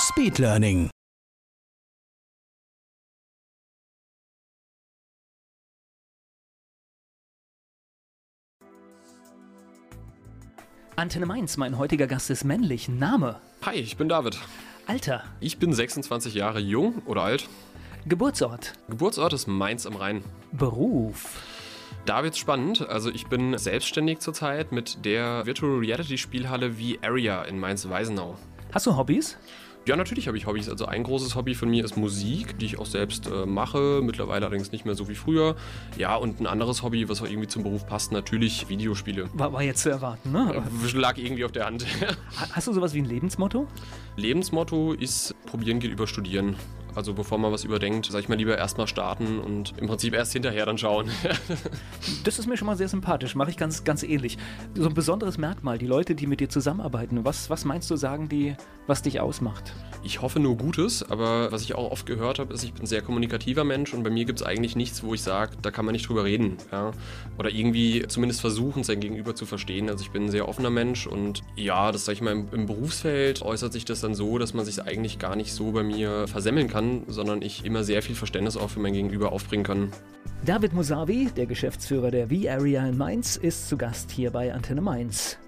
Speedlearning. Antenne Mainz, mein heutiger Gast ist männlich. Name? Hi, ich bin David. Alter? Ich bin 26 Jahre jung oder alt. Geburtsort? Geburtsort ist Mainz am Rhein. Beruf? Da wird's spannend. Also ich bin selbstständig zurzeit mit der Virtual Reality Spielhalle wie Area in Mainz-Weisenau. Hast du Hobbys? Ja, natürlich habe ich Hobbys. Also ein großes Hobby von mir ist Musik, die ich auch selbst äh, mache, mittlerweile allerdings nicht mehr so wie früher. Ja, und ein anderes Hobby, was auch irgendwie zum Beruf passt, natürlich Videospiele. War, war jetzt zu erwarten, ne? Lag irgendwie auf der Hand. Hast du sowas wie ein Lebensmotto? Lebensmotto ist, probieren geht über studieren. Also bevor man was überdenkt, sag ich mal lieber erstmal starten und im Prinzip erst hinterher dann schauen. das ist mir schon mal sehr sympathisch, mache ich ganz, ganz ähnlich. So ein besonderes Merkmal, die Leute, die mit dir zusammenarbeiten, was, was meinst du, sagen die, was dich ausmacht? Ich hoffe nur Gutes, aber was ich auch oft gehört habe, ist, ich bin ein sehr kommunikativer Mensch und bei mir gibt es eigentlich nichts, wo ich sage, da kann man nicht drüber reden. Ja? Oder irgendwie zumindest versuchen, sein Gegenüber zu verstehen. Also ich bin ein sehr offener Mensch und ja, das sag ich mal, im, im Berufsfeld äußert sich das dann so, dass man sich eigentlich gar nicht so bei mir versemmeln kann kann, sondern ich immer sehr viel Verständnis auch für mein Gegenüber aufbringen kann. David Musavi, der Geschäftsführer der V-Area in Mainz, ist zu Gast hier bei Antenne Mainz.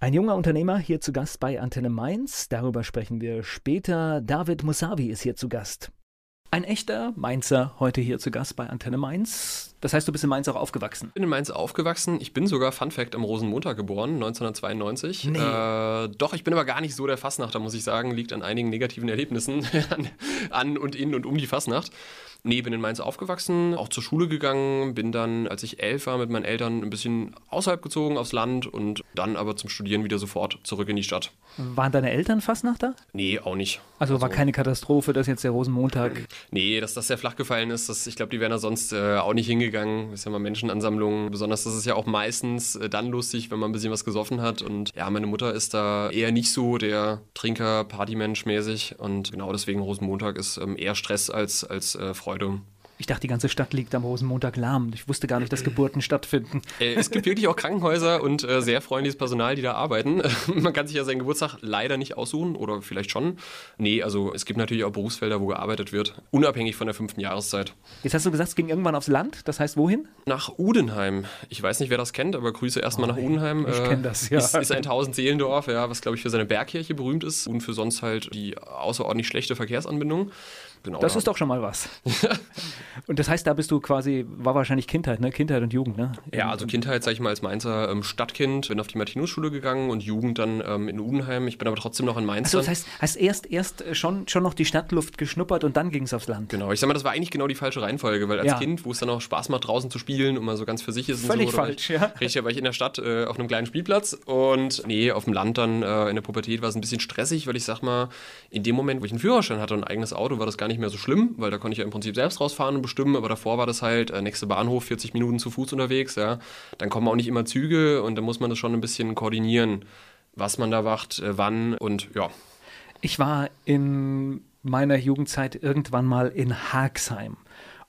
Ein junger Unternehmer hier zu Gast bei Antenne Mainz. Darüber sprechen wir später. David Musavi ist hier zu Gast. Ein echter Mainzer heute hier zu Gast bei Antenne Mainz. Das heißt, du bist in Mainz auch aufgewachsen? Ich bin in Mainz aufgewachsen. Ich bin sogar, Fun Fact, am Rosenmontag geboren, 1992. Nee. Äh, doch, ich bin aber gar nicht so der Fassnachter, muss ich sagen. Liegt an einigen negativen Erlebnissen an, an und in und um die Fassnacht. Nee, bin in Mainz aufgewachsen, auch zur Schule gegangen, bin dann, als ich elf war, mit meinen Eltern ein bisschen außerhalb gezogen aufs Land und dann aber zum Studieren wieder sofort zurück in die Stadt. Waren deine Eltern Fastnachter? Nee, auch nicht. Also, also war keine Katastrophe, dass jetzt der Rosenmontag. Nee, dass das sehr flach gefallen ist, das, ich glaube, die wären da sonst äh, auch nicht hingegangen. Das ist ja mal Menschenansammlungen. Besonders das ist ja auch meistens äh, dann lustig, wenn man ein bisschen was gesoffen hat. Und ja, meine Mutter ist da eher nicht so der Trinker, Partymensch mäßig. Und genau deswegen Rosenmontag ist ähm, eher Stress als, als äh, Freude. Ich dachte, die ganze Stadt liegt am Rosenmontag lahm. Ich wusste gar nicht, dass Geburten stattfinden. Äh, es gibt wirklich auch Krankenhäuser und äh, sehr freundliches Personal, die da arbeiten. Man kann sich ja seinen Geburtstag leider nicht aussuchen oder vielleicht schon. Nee, also es gibt natürlich auch Berufsfelder, wo gearbeitet wird, unabhängig von der fünften Jahreszeit. Jetzt hast du gesagt, es ging irgendwann aufs Land. Das heißt, wohin? Nach Udenheim. Ich weiß nicht, wer das kennt, aber Grüße erstmal oh, nach Udenheim. Ich äh, kenne das, ja. Ist, ist ein Tausendseelendorf, ja, was glaube ich für seine Bergkirche berühmt ist und für sonst halt die außerordentlich schlechte Verkehrsanbindung. Genau, das ist doch schon mal was. und das heißt, da bist du quasi, war wahrscheinlich Kindheit, ne? Kindheit und Jugend, ne? Ja, also Kindheit, sag ich mal, als Mainzer ähm, Stadtkind, bin auf die Martinusschule gegangen und Jugend dann ähm, in Udenheim. Ich bin aber trotzdem noch in Mainz. Also das heißt, hast erst, erst schon, schon noch die Stadtluft geschnuppert und dann ging es aufs Land. Genau, ich sag mal, das war eigentlich genau die falsche Reihenfolge, weil als Ja. Kind, wo es dann auch Spaß macht, draußen zu spielen und mal so ganz für sich ist und Völlig so. da war falsch, ich, ja. Richtig, da war ich in der Stadt äh, auf einem kleinen Spielplatz und nee, auf dem Land dann äh, in der Pubertät war es ein bisschen stressig, weil ich sag mal, in dem Moment, wo ich einen Führerschein hatte und ein eigenes Auto, war das gar nicht mehr so schlimm, weil da konnte ich ja im Prinzip selbst rausfahren und bestimmen, aber davor war das halt äh, nächste Bahnhof, 40 Minuten zu Fuß unterwegs, ja. Dann kommen auch nicht immer Züge und dann muss man das schon ein bisschen koordinieren, was man da wacht, äh, wann und ja. Ich war in meiner Jugendzeit irgendwann mal in Haagsheim.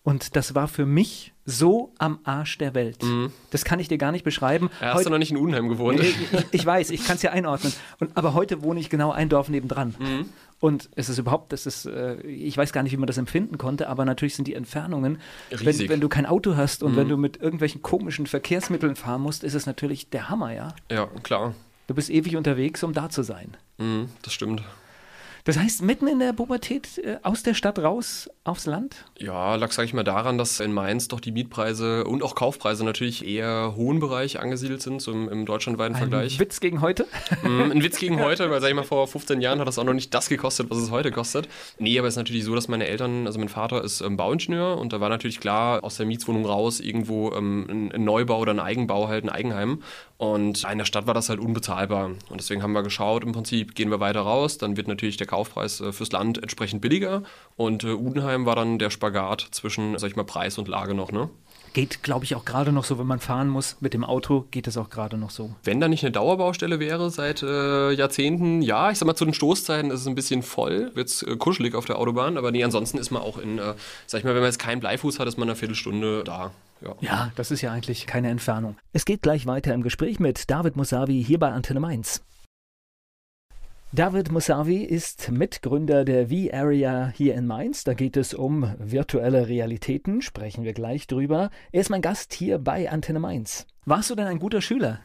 Und das war für mich so am Arsch der Welt. Das kann ich dir gar nicht beschreiben. Ja, hast du noch nicht in Udenheim gewohnt? ich, ich, ich weiß, ich kann es ja einordnen. Und, aber heute wohne ich genau ein Dorf nebendran. Mhm. Und es ist überhaupt, das ist, äh, ich weiß gar nicht, wie man das empfinden konnte, aber natürlich sind die Entfernungen, wenn, wenn du kein Auto hast und Mhm. wenn du mit irgendwelchen komischen Verkehrsmitteln fahren musst, ist es natürlich der Hammer, ja. Ja, klar. Du bist ewig unterwegs, um da zu sein. Mhm, das stimmt. Das heißt, mitten in der Pubertät äh, aus der Stadt raus aufs Land? Ja, lag, sage ich mal, daran, dass in Mainz doch die Mietpreise und auch Kaufpreise natürlich eher hohen Bereich angesiedelt sind, so im, im deutschlandweiten Vergleich. Ein Witz gegen heute? Mm, Ein Witz gegen heute, weil, sag ich mal, vor 15 Jahren hat das auch noch nicht das gekostet, was es heute kostet. Nee, aber es ist natürlich so, dass meine Eltern, also mein Vater ist ähm, Bauingenieur und da war natürlich klar, aus der Mietswohnung raus irgendwo ähm, ein, ein Neubau oder ein Eigenbau, halt ein Eigenheim. Und in der Stadt war das halt unbezahlbar. Und deswegen haben wir geschaut, im Prinzip gehen wir weiter raus, dann wird natürlich der Kaufpreis äh, fürs Land entsprechend billiger. Und äh, Udenheim war dann der Spagat zwischen, sag ich mal, Preis und Lage noch, ne? Geht, glaube ich, auch gerade noch so, wenn man fahren muss mit dem Auto, geht es auch gerade noch so. Wenn da nicht eine Dauerbaustelle wäre seit äh, Jahrzehnten, ja, ich sag mal, zu den Stoßzeiten ist es ein bisschen voll, wird es äh, kuschelig auf der Autobahn, aber nee, ansonsten ist man auch in, äh, sag ich mal, wenn man jetzt keinen Bleifuß hat, ist man eine Viertelstunde da. Ja. ja, das ist ja eigentlich keine Entfernung. Es geht gleich weiter im Gespräch mit David Musavi hier bei Antenne Mainz. David Musavi ist Mitgründer der V-Area hier in Mainz. Da geht es um virtuelle Realitäten, sprechen wir gleich drüber. Er ist mein Gast hier bei Antenne Mainz. Warst du denn ein guter Schüler?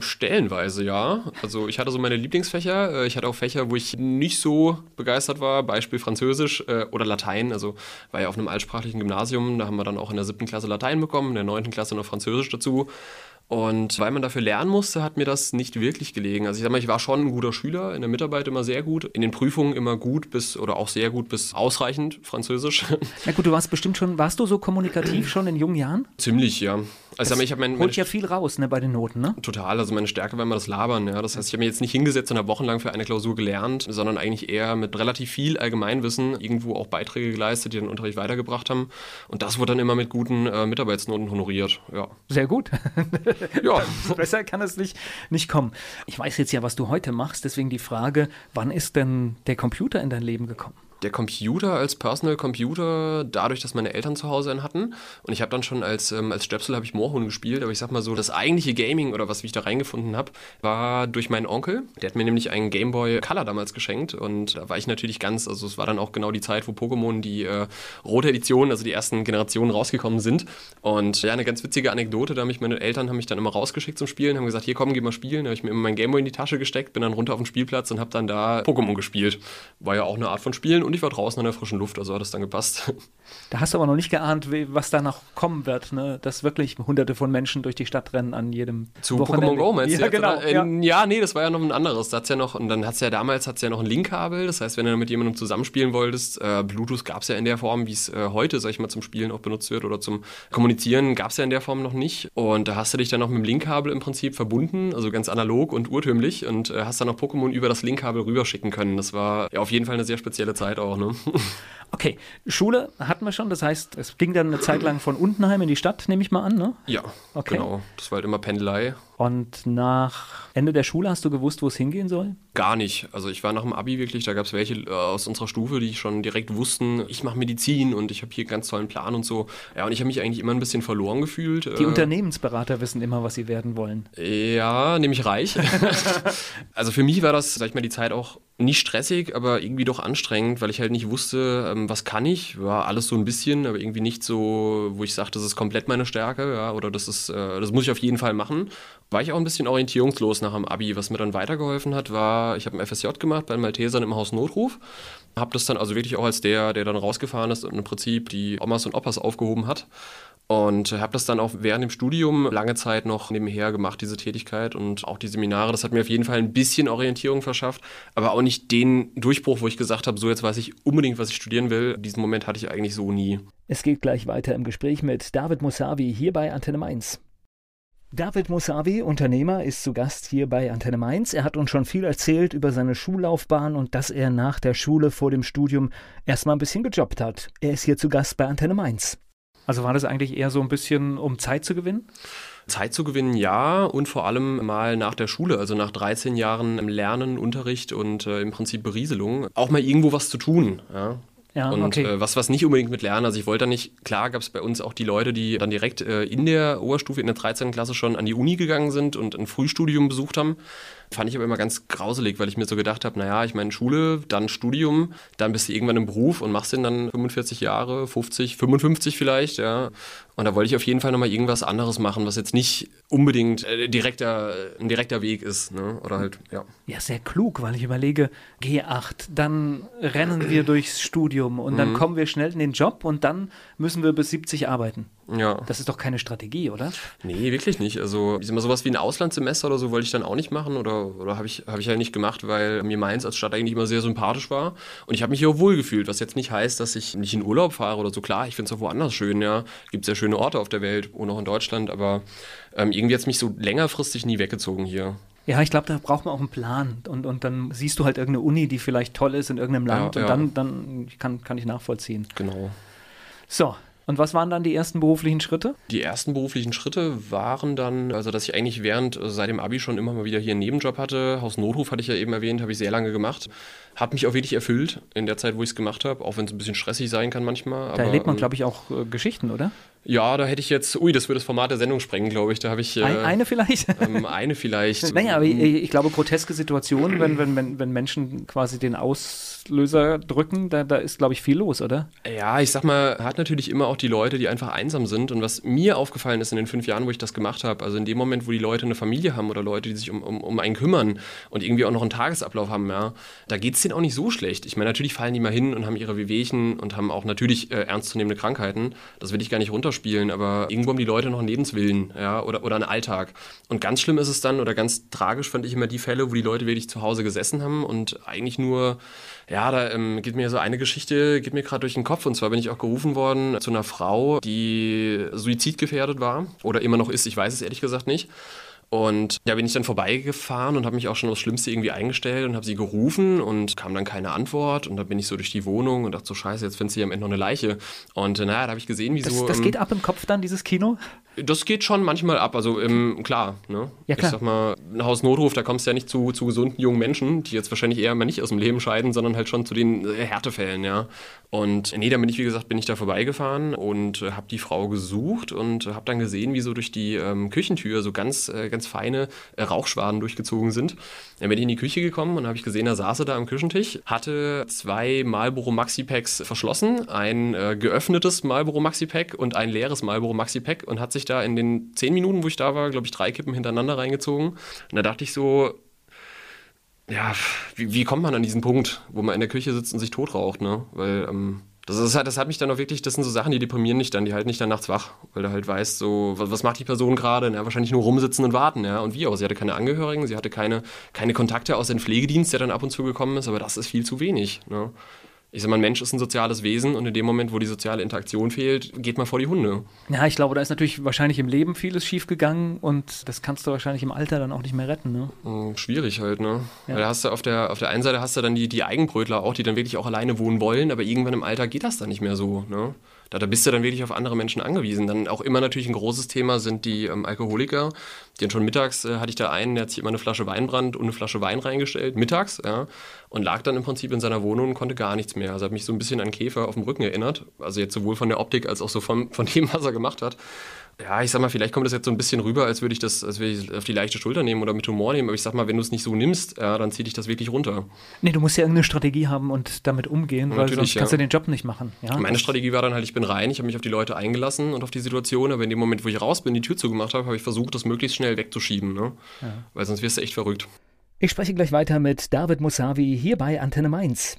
Stellenweise ja. Also ich hatte so meine Lieblingsfächer. Äh, ich hatte auch Fächer, wo ich nicht so begeistert war. Beispiel Französisch äh, oder Latein. Also war ja auf einem altsprachlichen Gymnasium. Da haben wir dann auch in der siebten Klasse Latein bekommen, in der neunten Klasse noch Französisch dazu. Und weil man dafür lernen musste, hat mir das nicht wirklich gelegen. Also ich sag mal, ich war schon ein guter Schüler, in der Mitarbeit immer sehr gut, in den Prüfungen immer gut bis oder auch sehr gut bis ausreichend Französisch. Na gut, du warst bestimmt schon, warst du so kommunikativ schon in jungen Jahren? Ziemlich, ja. Also das ich habe mein, holt ja viel raus, ne, bei den Noten, ne? Total, also meine Stärke war immer das Labern, ja. Das heißt, ich habe mir jetzt nicht hingesetzt und habe wochenlang für eine Klausur gelernt, sondern eigentlich eher mit relativ viel Allgemeinwissen irgendwo auch Beiträge geleistet, die den Unterricht weitergebracht haben. Und das wurde dann immer mit guten äh, Mitarbeitsnoten honoriert, ja. Sehr gut. ja. Besser kann es nicht, nicht kommen. Ich weiß jetzt ja, was du heute machst, deswegen die Frage, wann ist denn der Computer in dein Leben gekommen? Der Computer als Personal Computer, dadurch, dass meine Eltern zu Hause einen hatten. Und ich habe dann schon als, ähm, als Stöpsel habe ich Moorhuhn gespielt, aber ich sag mal so, das eigentliche Gaming oder was ich da reingefunden habe, war durch meinen Onkel. Der hat mir nämlich einen Game Boy Color damals geschenkt und da war ich natürlich ganz, also es war dann auch genau die Zeit, wo Pokémon die äh, rote Edition, also die ersten Generationen rausgekommen sind. Und ja, eine ganz witzige Anekdote, da mich meine Eltern haben mich dann immer rausgeschickt zum Spielen, haben gesagt, hier komm, geh mal spielen. Da habe ich mir immer mein Game Boy in die Tasche gesteckt, bin dann runter auf den Spielplatz und habe dann da Pokémon gespielt. War ja auch eine Art von Spielen und ich war draußen an der frischen Luft, also hat das dann gepasst. Da hast du aber noch nicht geahnt, was da noch kommen wird, ne? dass wirklich hunderte von Menschen durch die Stadt rennen an jedem Zu Wochenende. Pokémon Go meinst ja, du? Genau, ja. ja, nee, das war ja noch ein anderes. Da hat's ja noch, und dann hat es ja damals hat's ja noch ein Linkkabel, das heißt, wenn du mit jemandem zusammenspielen wolltest, äh, Bluetooth gab es ja in der Form, wie es äh, heute, sag ich mal, zum Spielen auch benutzt wird oder zum Kommunizieren, gab es ja in der Form noch nicht. Und da hast du dich dann noch mit dem Linkkabel im Prinzip verbunden, also ganz analog und urtümlich und äh, hast dann auch Pokémon über das Linkkabel rüberschicken können. Das war ja auf jeden Fall eine sehr spezielle Zeit auch, ne? Okay, Schule hatten wir schon, das heißt, es ging dann eine Zeit lang von Untenheim in die Stadt, nehme ich mal an, ne? Ja, okay. genau. Das war halt immer Pendelei. Und nach Ende der Schule hast du gewusst, wo es hingehen soll? Gar nicht. Also ich war nach dem Abi wirklich, da gab es welche äh, aus unserer Stufe, die schon direkt wussten, ich mache Medizin und ich habe hier einen ganz tollen Plan und so. Ja, und ich habe mich eigentlich immer ein bisschen verloren gefühlt. Die äh, Unternehmensberater wissen immer, was sie werden wollen. Ja, nämlich reich. also für mich war das, sag ich mal, die Zeit auch nicht stressig, aber irgendwie doch anstrengend, weil ich halt nicht wusste, ähm, was kann ich. Ja, alles so ein bisschen, aber irgendwie nicht so, wo ich sage, das ist komplett meine Stärke, ja, oder das ist, äh, das muss ich auf jeden Fall machen. War ich auch ein bisschen orientierungslos nach dem Abi. Was mir dann weitergeholfen hat, war, ich habe ein FSJ gemacht bei den Maltesern im Haus Notruf. Habe das dann also wirklich auch als der, der dann rausgefahren ist und im Prinzip die Omas und Opas aufgehoben hat. Und habe das dann auch während dem Studium lange Zeit noch nebenher gemacht, diese Tätigkeit und auch die Seminare. Das hat mir auf jeden Fall ein bisschen Orientierung verschafft, aber auch nicht den Durchbruch, wo ich gesagt habe, so jetzt weiß ich unbedingt, was ich studieren will. Diesen Moment hatte ich eigentlich so nie. Es geht gleich weiter im Gespräch mit David Musavi hier bei Antenne Mainz. David Musavi, Unternehmer, ist zu Gast hier bei Antenne Mainz. Er hat uns schon viel erzählt über seine Schullaufbahn und dass er nach der Schule vor dem Studium erstmal ein bisschen gejobbt hat. Er ist hier zu Gast bei Antenne Mainz. Also war das eigentlich eher so ein bisschen, um Zeit zu gewinnen? Zeit zu gewinnen, ja, und vor allem mal nach der Schule, also nach 13 Jahren Lernen, Unterricht und äh, im Prinzip Berieselung, auch mal irgendwo was zu tun. Ja. Ja, und okay. äh, was, was nicht unbedingt mit Lernen, also ich wollte da nicht, klar gab es bei uns auch die Leute, die dann direkt äh, in der Oberstufe, in der 13. Klasse schon an die Uni gegangen sind und ein Frühstudium besucht haben. Fand ich aber immer ganz grauselig, weil ich mir so gedacht habe, naja, ich meine Schule, dann Studium, dann bist du irgendwann im Beruf und machst den dann 45 Jahre, 50, 55 vielleicht, ja. Und da wollte ich auf jeden Fall nochmal irgendwas anderes machen, was jetzt nicht unbedingt äh, direkter, ein direkter Weg ist, ne? Oder halt, ja. Ja, sehr klug, weil ich überlege, G8, dann rennen wir durchs Studium Studium und dann kommen wir schnell in den Job und dann müssen wir bis 70 arbeiten. Ja. Das ist doch keine Strategie, oder? Nee, wirklich nicht. Also, ich sag mal, sowas wie ein Auslandssemester oder so wollte ich dann auch nicht machen oder, oder habe ich, hab ich halt nicht gemacht, weil mir Mainz als Stadt eigentlich immer sehr sympathisch war. Und ich habe mich hier auch wohlgefühlt, was jetzt nicht heißt, dass ich nicht in Urlaub fahre oder so. Klar, ich finde es auch woanders schön, ja. Gibt sehr schöne Orte auf der Welt und auch in Deutschland, aber ähm, irgendwie hat es mich so längerfristig nie weggezogen hier. Ja, ich glaube, da braucht man auch einen Plan. Und, und dann siehst du halt irgendeine Uni, die vielleicht toll ist in irgendeinem Land. Ja, und ja. dann, dann kann, kann ich nachvollziehen. Genau. So, und was waren dann die ersten beruflichen Schritte? Die ersten beruflichen Schritte waren dann, also dass ich eigentlich während, also seit dem Abi schon immer mal wieder hier einen Nebenjob hatte. Haus Notruf hatte ich ja eben erwähnt, habe ich sehr lange gemacht. Hat mich auch wirklich erfüllt in der Zeit, wo ich es gemacht habe, auch wenn es ein bisschen stressig sein kann manchmal. Da erlebt man, glaube ich, auch äh, Geschichten, oder? Ja, da hätte ich jetzt, ui, das würde das Format der Sendung sprengen, glaube ich. Da habe ich äh, Ein, eine vielleicht? ähm, eine vielleicht. Naja, aber ich, ich glaube, groteske Situationen, wenn, wenn, wenn, wenn Menschen quasi den Auslöser drücken, da, da ist, glaube ich, viel los, oder? Ja, ich sag mal, hat natürlich immer auch die Leute, die einfach einsam sind. Und was mir aufgefallen ist in den fünf Jahren, wo ich das gemacht habe, also in dem Moment, wo die Leute eine Familie haben oder Leute, die sich um, um, um einen kümmern und irgendwie auch noch einen Tagesablauf haben, ja, da geht es denen auch nicht so schlecht. Ich meine, natürlich fallen die mal hin und haben ihre Wehwehchen und haben auch natürlich äh, ernstzunehmende Krankheiten. Das will ich gar nicht runterspielen, aber irgendwo haben die Leute noch einen Lebenswillen, ja, oder, oder einen Alltag. Und ganz schlimm ist es dann, oder ganz tragisch fand ich immer die Fälle, wo die Leute wirklich zu Hause gesessen haben und eigentlich nur ja, da ähm, geht mir so eine Geschichte, geht mir gerade durch den Kopf. Und zwar bin ich auch gerufen worden zu einer Frau, die suizidgefährdet war oder immer noch ist. Ich weiß es ehrlich gesagt nicht. Und da bin ich dann vorbeigefahren und habe mich auch schon aufs Schlimmste irgendwie eingestellt und habe sie gerufen und kam dann keine Antwort. Und dann bin ich so durch die Wohnung und dachte so, scheiße, jetzt findest du hier am Ende noch eine Leiche. Und äh, naja, da habe ich gesehen, wie Das, so... das ähm, geht ab im Kopf dann, dieses Kino? das geht schon manchmal ab, also ähm, klar, ne? Ja, klar. Ich sag mal, ein Hausnotruf, da kommst du ja nicht zu, zu gesunden jungen Menschen, die jetzt wahrscheinlich eher mal nicht aus dem Leben scheiden, sondern halt schon zu den äh, Härtefällen, ja. Und nee, dann bin ich, wie gesagt, bin ich da vorbeigefahren und äh, habe die Frau gesucht und äh, habe dann gesehen, wie so durch die ähm, Küchentür so ganz, äh, ganz feine äh, Rauchschwaden durchgezogen sind. Dann bin ich in die Küche gekommen und habe ich gesehen, da saß sie da am Küchentisch, hatte zwei Marlboro Maxi Packs verschlossen, ein äh, geöffnetes Marlboro Maxi Pack und ein leeres Marlboro Maxi Pack und hat sich da in den zehn Minuten, wo ich da war, glaube ich, drei Kippen hintereinander reingezogen. Und da dachte ich so, ja, wie, wie kommt man an diesen Punkt, wo man in der Küche sitzt und sich tot raucht, ne? Weil, ähm, das, ist halt, das hat mich dann auch wirklich, das sind so Sachen, die deprimieren mich dann, die halten dich dann nachts wach, weil du halt weißt, so, was, was macht die Person gerade? Ja, wahrscheinlich nur rumsitzen und warten, ja. Und wie auch? Sie hatte keine Angehörigen, sie hatte keine, keine Kontakte aus dem Pflegedienst, der dann ab und zu gekommen ist, aber das ist viel zu wenig, ne? Ich sag mal, ein Mensch ist ein soziales Wesen und in dem Moment, wo die soziale Interaktion fehlt, geht man vor die Hunde. Ja, ich glaube, da ist natürlich wahrscheinlich im Leben vieles schiefgegangen und das kannst du wahrscheinlich im Alter dann auch nicht mehr retten. Ne? Hm, Schwierig halt, ne? Ja. Weil da hast du auf der, auf der einen Seite hast du dann die, die Eigenbrötler auch, die dann wirklich auch alleine wohnen wollen, aber irgendwann im Alter geht das dann nicht mehr so, ne? Da, da bist du dann wirklich auf andere Menschen angewiesen. Dann auch immer natürlich ein großes Thema sind die ähm, Alkoholiker. Die dann schon mittags äh, hatte ich da einen, der hat sich immer eine Flasche Weinbrand und eine Flasche Wein reingestellt, mittags, ja, und lag dann im Prinzip in seiner Wohnung und konnte gar nichts mehr. Also hat mich so ein bisschen an Käfer auf dem Rücken erinnert. Also jetzt sowohl von der Optik als auch so von, von dem, was er gemacht hat. Ja, ich sag mal, vielleicht kommt das jetzt so ein bisschen rüber, als würde ich das, als würde ich auf die leichte Schulter nehmen oder mit Humor nehmen. Aber ich sag mal, wenn du es nicht so nimmst, ja, dann zieht dich das wirklich runter. Nee, du musst ja irgendeine Strategie haben und damit umgehen, weil Natürlich, sonst kannst ja. du den Job nicht machen. Ja? Meine Strategie war dann halt, ich bin rein, ich habe mich auf die Leute eingelassen und auf die Situation, aber in dem Moment, wo ich raus bin, die Tür zugemacht habe, habe ich versucht, das möglichst schnell wegzuschieben, ne? Weil sonst wirst du echt verrückt. Ich spreche gleich weiter mit David Musavi hier bei Antenne Mainz.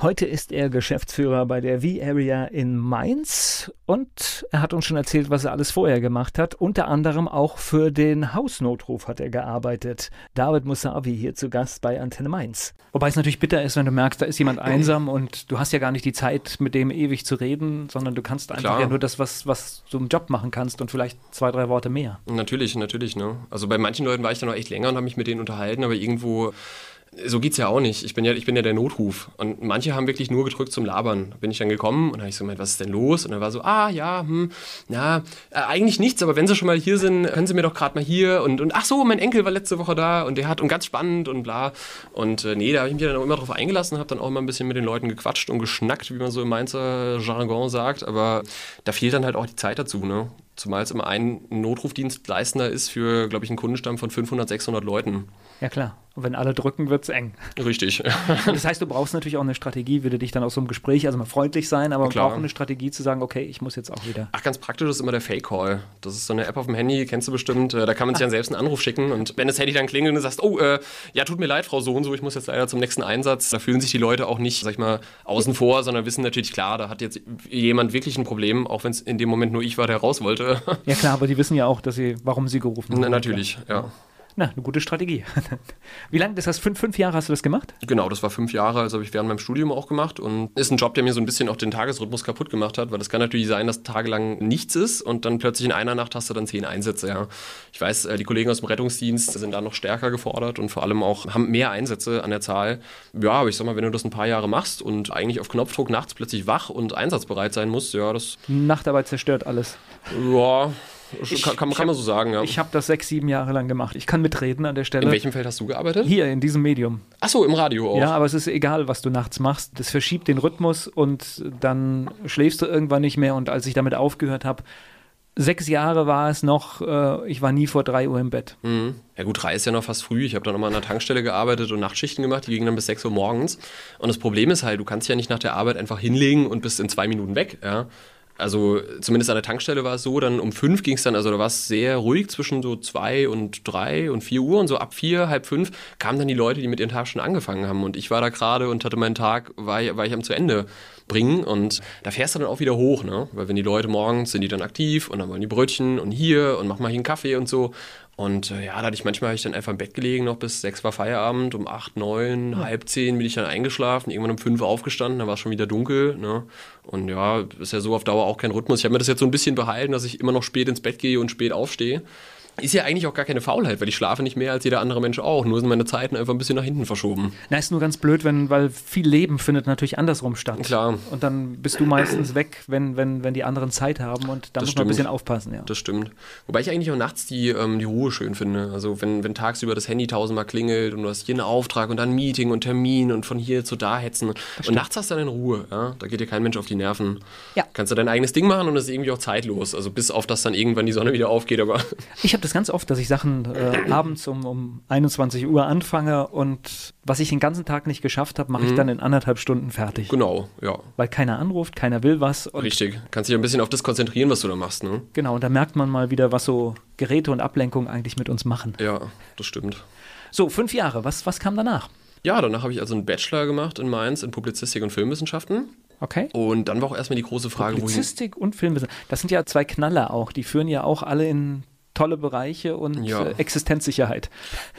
Heute ist er Geschäftsführer bei der V-Area in Mainz und er hat uns schon erzählt, was er alles vorher gemacht hat. Unter anderem auch für den Hausnotruf hat er gearbeitet. David Musavi hier zu Gast bei Antenne Mainz. Wobei es natürlich bitter ist, wenn du merkst, da ist jemand einsam und du hast ja gar nicht die Zeit, mit dem ewig zu reden, sondern du kannst einfach Klar. ja nur das, was, was du im Job machen kannst und vielleicht zwei, drei Worte mehr. Natürlich, natürlich, ne? Also bei manchen Leuten war ich dann auch echt länger und habe mich mit denen unterhalten, aber irgendwo. So geht's ja auch nicht. Ich bin ja, ich bin ja der Notruf. Und manche haben wirklich nur gedrückt zum Labern. Bin ich dann gekommen und habe ich so gemeint, was ist denn los? Und dann war so, ah ja, hm, na, äh, eigentlich nichts, aber wenn Sie schon mal hier sind, können Sie mir doch gerade mal hier und, und ach so, mein Enkel war letzte Woche da und der hat und ganz spannend und bla. Und äh, nee, da habe ich mich dann auch immer drauf eingelassen, habe dann auch immer ein bisschen mit den Leuten gequatscht und geschnackt, wie man so im Mainzer Jargon sagt. Aber da fehlt dann halt auch die Zeit dazu, ne? Zumal es immer ein Notrufdienstleistender ist für, glaube ich, einen Kundenstamm von 500, 600 Leuten. Ja klar. Und wenn alle drücken, wird es eng. Richtig. das heißt, du brauchst natürlich auch eine Strategie, du dich dann aus so einem Gespräch, also mal freundlich sein, aber man Klar. braucht eine Strategie zu sagen, okay, ich muss jetzt auch wieder. Ach, ganz praktisch ist immer der Fake-Call. Das ist so eine App auf dem Handy, kennst du bestimmt. Äh, Da kann man sich dann selbst einen Anruf schicken. Und wenn das Handy dann klingelt und du sagst, oh, äh, ja, tut mir leid, Frau so und so, ich muss jetzt leider zum nächsten Einsatz. Da fühlen sich die Leute auch nicht, sag ich mal, außen vor, sondern wissen natürlich, klar, da hat jetzt jemand wirklich ein Problem, auch wenn es in dem Moment nur ich war, der raus wollte. Ja klar, aber die wissen ja auch, dass sie, warum sie gerufen haben. Na, natürlich, ja. Na, eine gute Strategie. Wie lange, das heißt, fünf, fünf Jahre hast du das gemacht? Genau, das war fünf Jahre, also habe ich während meinem Studium auch gemacht und ist ein Job, der mir so ein bisschen auch den Tagesrhythmus kaputt gemacht hat, weil das kann natürlich sein, dass tagelang nichts ist und dann plötzlich in einer Nacht hast du dann zehn Einsätze, ja. Ich weiß, äh, die Kollegen aus dem Rettungsdienst sind da noch stärker gefordert und vor allem auch haben mehr Einsätze an der Zahl. Ja, aber ich sag mal, wenn du das ein paar Jahre machst und eigentlich auf Knopfdruck nachts plötzlich wach und einsatzbereit sein musst, ja, das, Nachtarbeit zerstört alles. ja, Ich- kann, kann, kann man so sagen, ja. Ich habe das sechs, sieben Jahre lang gemacht. Ich kann mitreden an der Stelle. In welchem Feld hast du gearbeitet? Hier, in diesem Medium. Achso, im Radio auch. Ja, aber es ist egal, was du nachts machst. Das verschiebt den Rhythmus und dann schläfst du irgendwann nicht mehr. Und als ich damit aufgehört habe, sechs Jahre war es noch, äh, ich war nie vor drei Uhr im Bett. Mhm. Ja gut, drei ist ja noch fast früh. Ich habe dann nochmal an der Tankstelle gearbeitet und Nachtschichten gemacht. Die gingen dann bis 6 Uhr morgens. Und das Problem ist halt, du kannst ja nicht nach der Arbeit einfach hinlegen und bist in zwei Minuten weg. Ja? Also zumindest an der Tankstelle war es so, dann um fünf ging es dann, also da war es sehr ruhig zwischen so zwei und drei und vier Uhr und so ab vier, halb fünf kamen dann die Leute, die mit ihren Tag schon angefangen haben. Und ich war da gerade und hatte meinen Tag, war, war ich am zu Ende bringen und da fährst du dann auch wieder hoch, ne? Weil wenn die Leute morgens sind die dann aktiv und dann wollen die Brötchen und hier und mach mal hier einen Kaffee und so und äh, ja, da hatte ich manchmal hab ich dann einfach im Bett gelegen, noch bis sechs war Feierabend, um acht, neun, halb zehn bin ich dann eingeschlafen, irgendwann um fünf aufgestanden, dann war es schon wieder dunkel. Ne? Und ja, ist ja so auf Dauer auch kein Rhythmus. Ich habe mir das jetzt so ein bisschen behalten, dass ich immer noch spät ins Bett gehe und spät aufstehe. Ist ja eigentlich auch gar keine Faulheit, weil ich schlafe nicht mehr als jeder andere Mensch auch. Nur sind meine Zeiten einfach ein bisschen nach hinten verschoben. Na, ist nur ganz blöd, wenn, weil viel Leben findet natürlich andersrum statt. Klar. Und dann bist du meistens weg, wenn, wenn, wenn die anderen Zeit haben und da Das muss man ein bisschen aufpassen, ja. Das stimmt. Wobei ich eigentlich auch nachts die, ähm, die Ruhe schön finde. Also wenn, wenn tagsüber das Handy tausendmal klingelt und du hast hier einen Auftrag und dann Meeting und Termin und von hier zu da hetzen. Und nachts hast du dann Ruhe. Ja? Da geht dir kein Mensch auf die Nerven. Ja. Kannst du dein eigenes Ding machen und es ist irgendwie auch zeitlos. Also bis auf das dann irgendwann die Sonne wieder aufgeht. Aber Ich habe das ganz oft, dass ich Sachen äh, abends um, um 21 Uhr anfange und was ich den ganzen Tag nicht geschafft habe, mache ich dann in anderthalb Stunden fertig. genau, ja. Weil keiner anruft, keiner will was. Richtig. Kannst dich ein bisschen auf das konzentrieren, was du da machst. Ne? Genau, und da merkt man mal wieder, was so Geräte und Ablenkung eigentlich mit uns machen. Ja, das stimmt. So, fünf Jahre, was, was kam danach? Ja, danach habe ich also einen Bachelor gemacht in Mainz in Publizistik und Filmwissenschaften. Okay. Und dann war auch erstmal die große Frage, wohin. Publizistik und Filmwissenschaft. Das sind ja zwei Knaller auch. Die führen ja auch alle in tolle Bereiche und Ja. äh, Existenzsicherheit.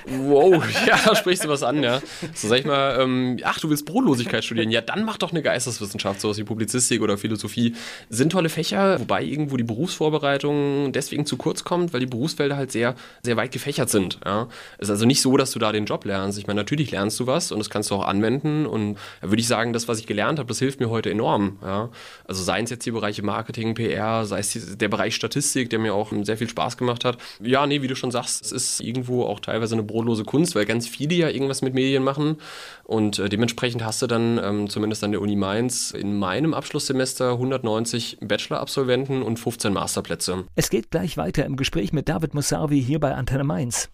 Wow, ja, da sprichst du was an, ja. So sag ich mal, ähm, ach, du willst Brotlosigkeit studieren. Ja, dann mach doch eine Geisteswissenschaft, sowas wie Publizistik oder Philosophie. Sind tolle Fächer, wobei irgendwo die Berufsvorbereitung deswegen zu kurz kommt, weil die Berufsfelder halt sehr, sehr weit gefächert sind. Ja. Es ist also nicht so, dass du da den Job lernst. Ich meine, natürlich lernst du was und das kannst du auch anwenden. Und da würde ich sagen, das, was ich gelernt habe, das hilft mir heute enorm. Ja. Also seien es jetzt die Bereiche Marketing, PR, sei es der Bereich Statistik, der mir auch sehr viel Spaß gemacht hat. Ja, nee, wie du schon sagst, es ist irgendwo auch teilweise eine brotlose Kunst, weil ganz viele ja irgendwas mit Medien machen. Und äh, dementsprechend hast du dann, ähm, zumindest an der Uni Mainz, in meinem Abschlusssemester 190 Bachelor-Absolventen und 15 Masterplätze. Es geht gleich weiter im Gespräch mit David Musavi hier bei Antenne Mainz.